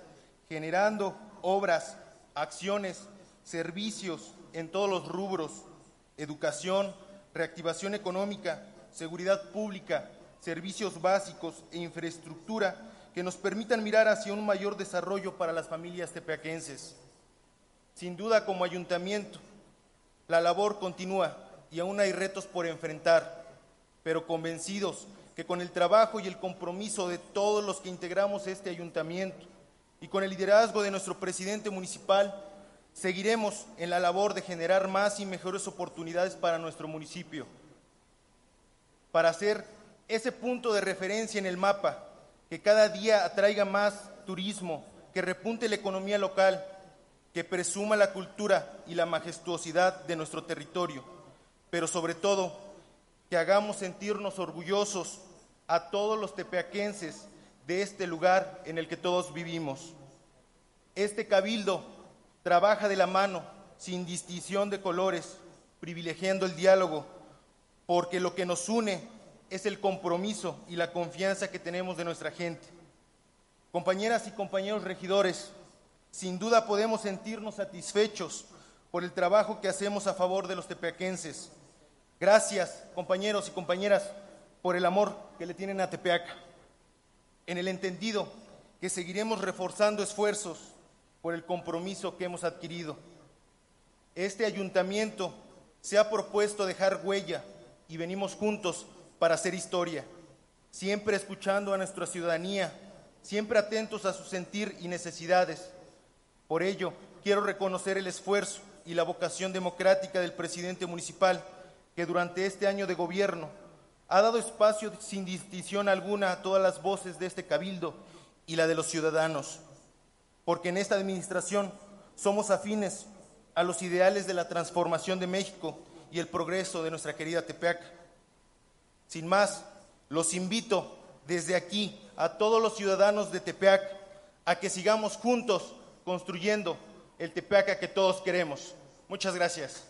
generando obras, acciones, servicios en todos los rubros, educación, reactivación económica, seguridad pública, servicios básicos e infraestructura que nos permitan mirar hacia un mayor desarrollo para las familias tepeaquenses. Sin duda, como ayuntamiento, la labor continúa y aún hay retos por enfrentar, pero convencidos que con el trabajo y el compromiso de todos los que integramos este ayuntamiento y con el liderazgo de nuestro presidente municipal, seguiremos en la labor de generar más y mejores oportunidades para nuestro municipio, para ser ese punto de referencia en el mapa, que cada día atraiga más turismo, que repunte la economía local, que presuma la cultura y la majestuosidad de nuestro territorio, pero sobre todo que hagamos sentirnos orgullosos a todos los tepeaquenses de este lugar en el que todos vivimos. Este cabildo trabaja de la mano, sin distinción de colores, privilegiando el diálogo, porque lo que nos une es el compromiso y la confianza que tenemos de nuestra gente. Compañeras y compañeros regidores, sin duda podemos sentirnos satisfechos por el trabajo que hacemos a favor de los tepeaquenses. Gracias, compañeros y compañeras, por el amor que le tienen a Tepeaca. En el entendido que seguiremos reforzando esfuerzos por el compromiso que hemos adquirido. Este ayuntamiento se ha propuesto dejar huella y venimos juntos para hacer historia, siempre escuchando a nuestra ciudadanía, siempre atentos a su sentir y necesidades por ello, quiero reconocer el esfuerzo y la vocación democrática del presidente municipal, que durante este año de gobierno ha dado espacio sin distinción alguna a todas las voces de este cabildo y la de los ciudadanos, porque en esta administración somos afines a los ideales de la transformación de México y el progreso de nuestra querida Tepeac. Sin más, los invito desde aquí a todos los ciudadanos de Tepeac a que sigamos juntos construyendo el Tepeaca que todos queremos. Muchas gracias.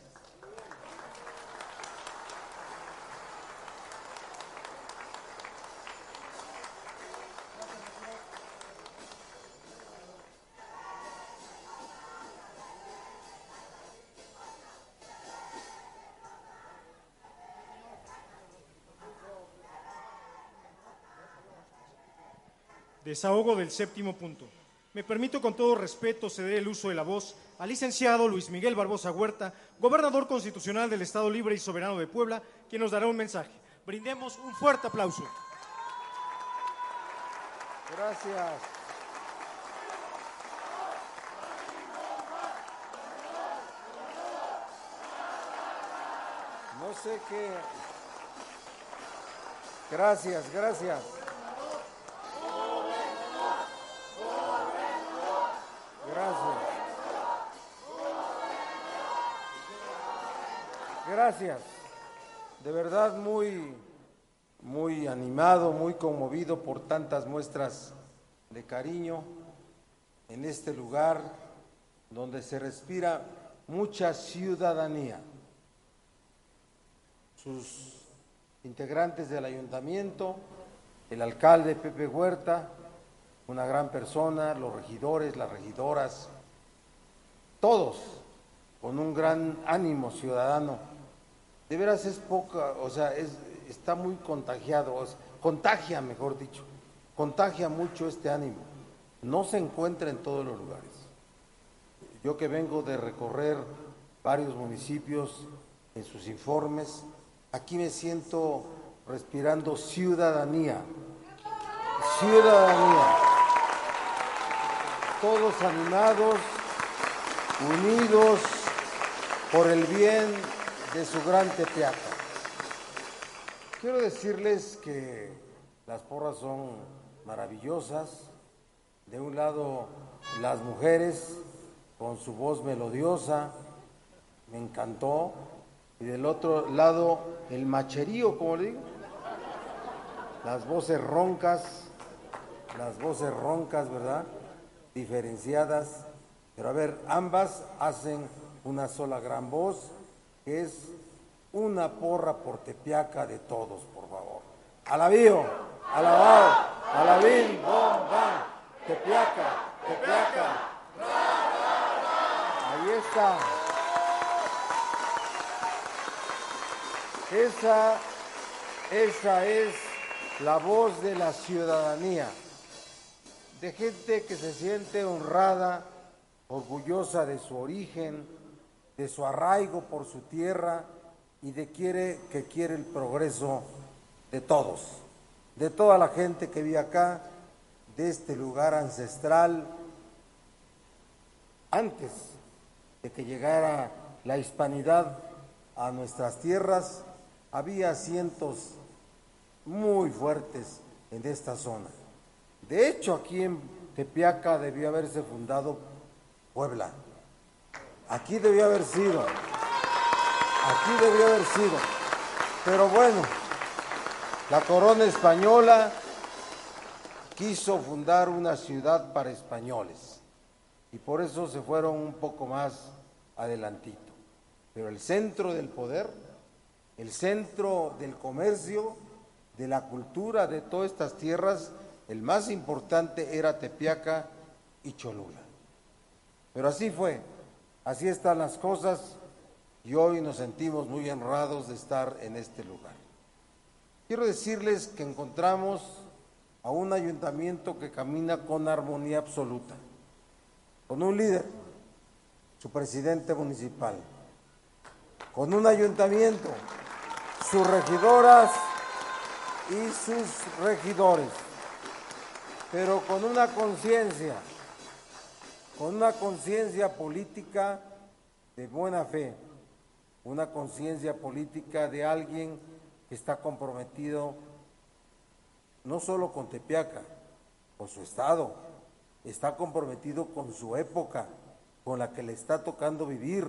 Desahogo del séptimo punto. Me permito con todo respeto ceder el uso de la voz al licenciado Luis Miguel Barbosa Huerta, gobernador constitucional del Estado Libre y Soberano de Puebla, quien nos dará un mensaje. Brindemos un fuerte aplauso. Gracias. No sé qué. Gracias, gracias. Gracias. De verdad muy, muy animado, muy conmovido por tantas muestras de cariño en este lugar donde se respira mucha ciudadanía. Sus integrantes del ayuntamiento, el alcalde Pepe Huerta, una gran persona, los regidores, las regidoras, todos con un gran ánimo ciudadano de veras es poca, o sea, es, está muy contagiado, contagia, mejor dicho, contagia mucho este ánimo. No se encuentra en todos los lugares. Yo que vengo de recorrer varios municipios en sus informes, aquí me siento respirando ciudadanía, ciudadanía. Todos animados, unidos por el bien de su gran tepeaca. Quiero decirles que las porras son maravillosas. De un lado, las mujeres con su voz melodiosa, me encantó. Y del otro lado, el macherío, como digo. Las voces roncas, las voces roncas, ¿verdad? Diferenciadas. Pero a ver, ambas hacen una sola gran voz es una porra por tepiaca de todos, por favor. Alabío, alabado, alabín, bom, bam, tepiaca, tepiaca. Ahí está. Esa, esa es la voz de la ciudadanía. de gente que se siente honrada, orgullosa de su origen, de su arraigo por su tierra y de quiere que quiere el progreso de todos, de toda la gente que vive acá, de este lugar ancestral, antes de que llegara la hispanidad a nuestras tierras, había cientos muy fuertes en esta zona. De hecho, aquí en Tepiaca debió haberse fundado Puebla. Aquí debió haber sido. Aquí debió haber sido. Pero bueno, la corona española quiso fundar una ciudad para españoles y por eso se fueron un poco más adelantito. Pero el centro del poder, el centro del comercio, de la cultura de todas estas tierras, el más importante era Tepiaca y Cholula. Pero así fue, así están las cosas y hoy nos sentimos muy honrados de estar en este lugar. Quiero decirles que encontramos a un ayuntamiento que camina con armonía absoluta, con un líder, su presidente municipal, con un ayuntamiento, sus regidoras y sus regidores pero con una conciencia, con una conciencia política de buena fe, una conciencia política de alguien que está comprometido no solo con Tepiaca, con su estado, está comprometido con su época, con la que le está tocando vivir.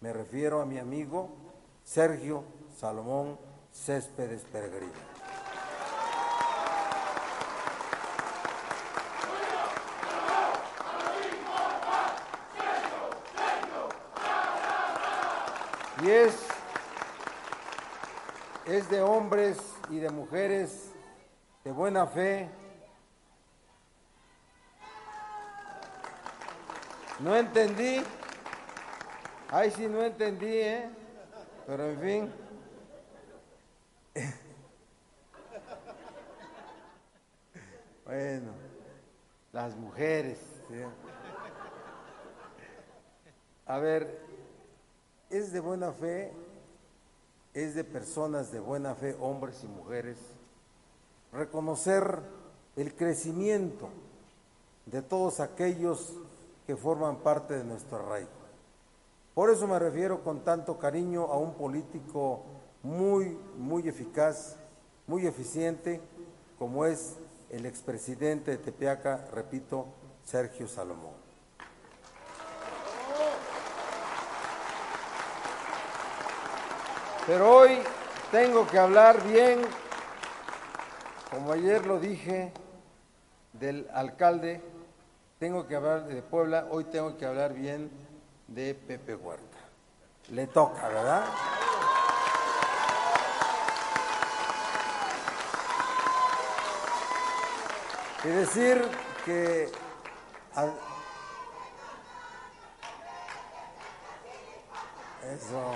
Me refiero a mi amigo Sergio Salomón Céspedes Peregrino. Y es, es de hombres y de mujeres de buena fe. No entendí, ay sí no entendí, ¿eh? pero en fin. bueno, las mujeres. A ver, es de buena fe, es de personas de buena fe, hombres y mujeres, reconocer el crecimiento de todos aquellos que forman parte de nuestro arraigo. Por eso me refiero con tanto cariño a un político muy, muy eficaz, muy eficiente, como es el expresidente de Tepeaca, repito, Sergio Salomón. Pero hoy tengo que hablar bien, como ayer lo dije, del alcalde, tengo que hablar de Puebla, hoy tengo que hablar bien de Pepe Huerta. Le toca, ¿verdad? Y decir que eso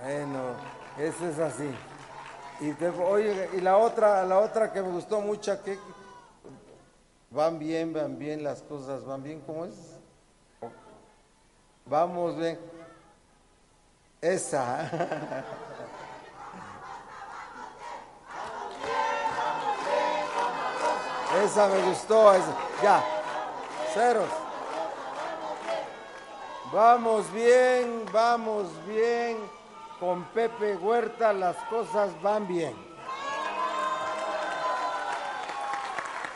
Bueno, eso es así. Y oye, y la otra, la otra que me gustó mucho, que van bien, van bien las cosas, van bien, ¿cómo es? Vamos bien. Esa. Esa me gustó, ya, ceros. Vamos bien, vamos bien con Pepe Huerta las cosas van bien.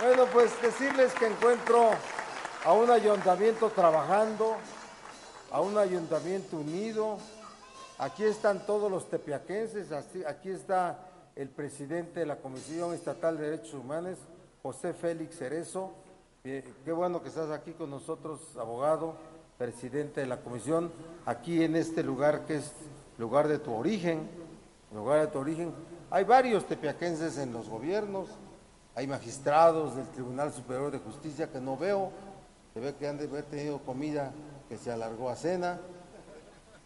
Bueno, pues decirles que encuentro a un ayuntamiento trabajando, a un ayuntamiento unido. Aquí están todos los tepiaquenses, aquí está el presidente de la Comisión Estatal de Derechos Humanos, José Félix Cerezo. Eh, qué bueno que estás aquí con nosotros, abogado, presidente de la comisión, aquí en este lugar que es lugar de tu origen, lugar de tu origen. Hay varios tepiaquenses en los gobiernos, hay magistrados del Tribunal Superior de Justicia que no veo, se ve que han de haber tenido comida que se alargó a cena.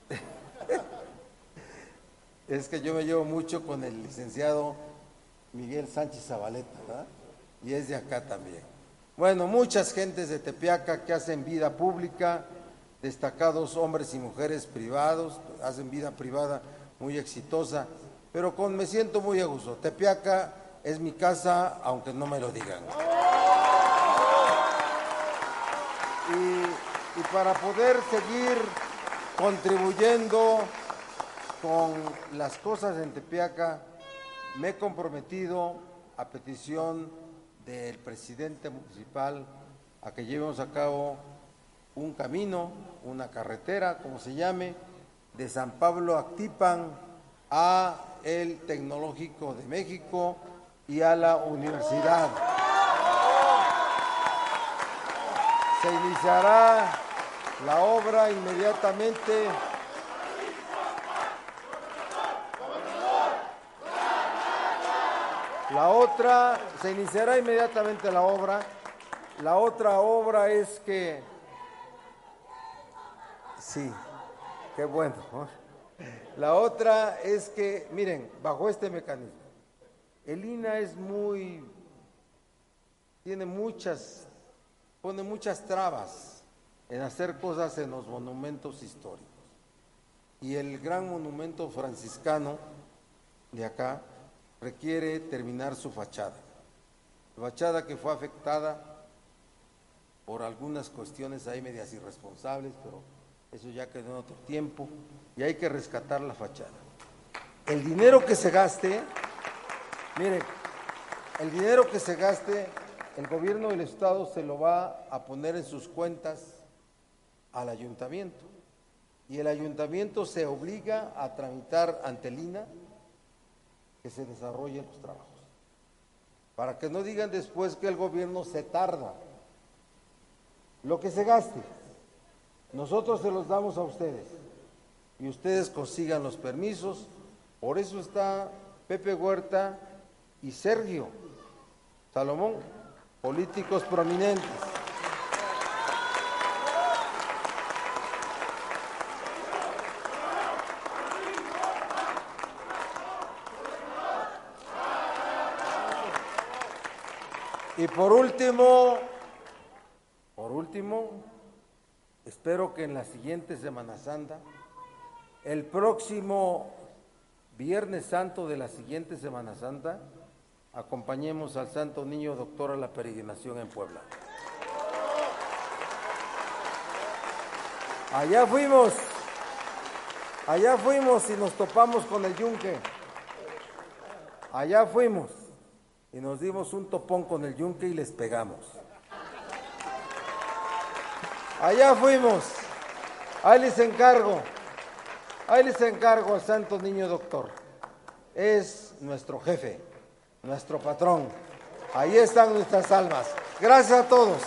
es que yo me llevo mucho con el licenciado Miguel Sánchez Zabaleta, ¿verdad? Y es de acá también. Bueno, muchas gentes de Tepeaca que hacen vida pública, destacados hombres y mujeres privados, hacen vida privada muy exitosa, pero con me siento muy a gusto. Tepeaca es mi casa, aunque no me lo digan. Y, y para poder seguir contribuyendo con las cosas en Tepeaca, me he comprometido a petición del presidente municipal a que llevemos a cabo un camino, una carretera, como se llame, de San Pablo a Tipan a el Tecnológico de México y a la universidad. Se iniciará la obra inmediatamente. La otra, se iniciará inmediatamente la obra. La otra obra es que, sí, qué bueno. La otra es que, miren, bajo este mecanismo, el INA es muy, tiene muchas, pone muchas trabas en hacer cosas en los monumentos históricos. Y el gran monumento franciscano de acá requiere terminar su fachada. Fachada que fue afectada por algunas cuestiones ahí medias irresponsables, pero eso ya quedó en otro tiempo y hay que rescatar la fachada. El dinero que se gaste, mire, el dinero que se gaste, el gobierno del Estado se lo va a poner en sus cuentas al ayuntamiento. Y el ayuntamiento se obliga a tramitar ante el INA que se desarrollen los trabajos. Para que no digan después que el gobierno se tarda. Lo que se gaste, nosotros se los damos a ustedes y ustedes consigan los permisos. Por eso está Pepe Huerta y Sergio Salomón, políticos prominentes. Y por último, por último, espero que en la siguiente Semana Santa, el próximo Viernes Santo de la siguiente Semana Santa, acompañemos al Santo Niño Doctor a la peregrinación en Puebla. Allá fuimos, allá fuimos y nos topamos con el yunque. Allá fuimos y nos dimos un topón con el yunque y les pegamos. Allá fuimos, ahí les encargo, ahí les encargo al Santo Niño Doctor. Es nuestro jefe, nuestro patrón. Ahí están nuestras almas. Gracias a todos.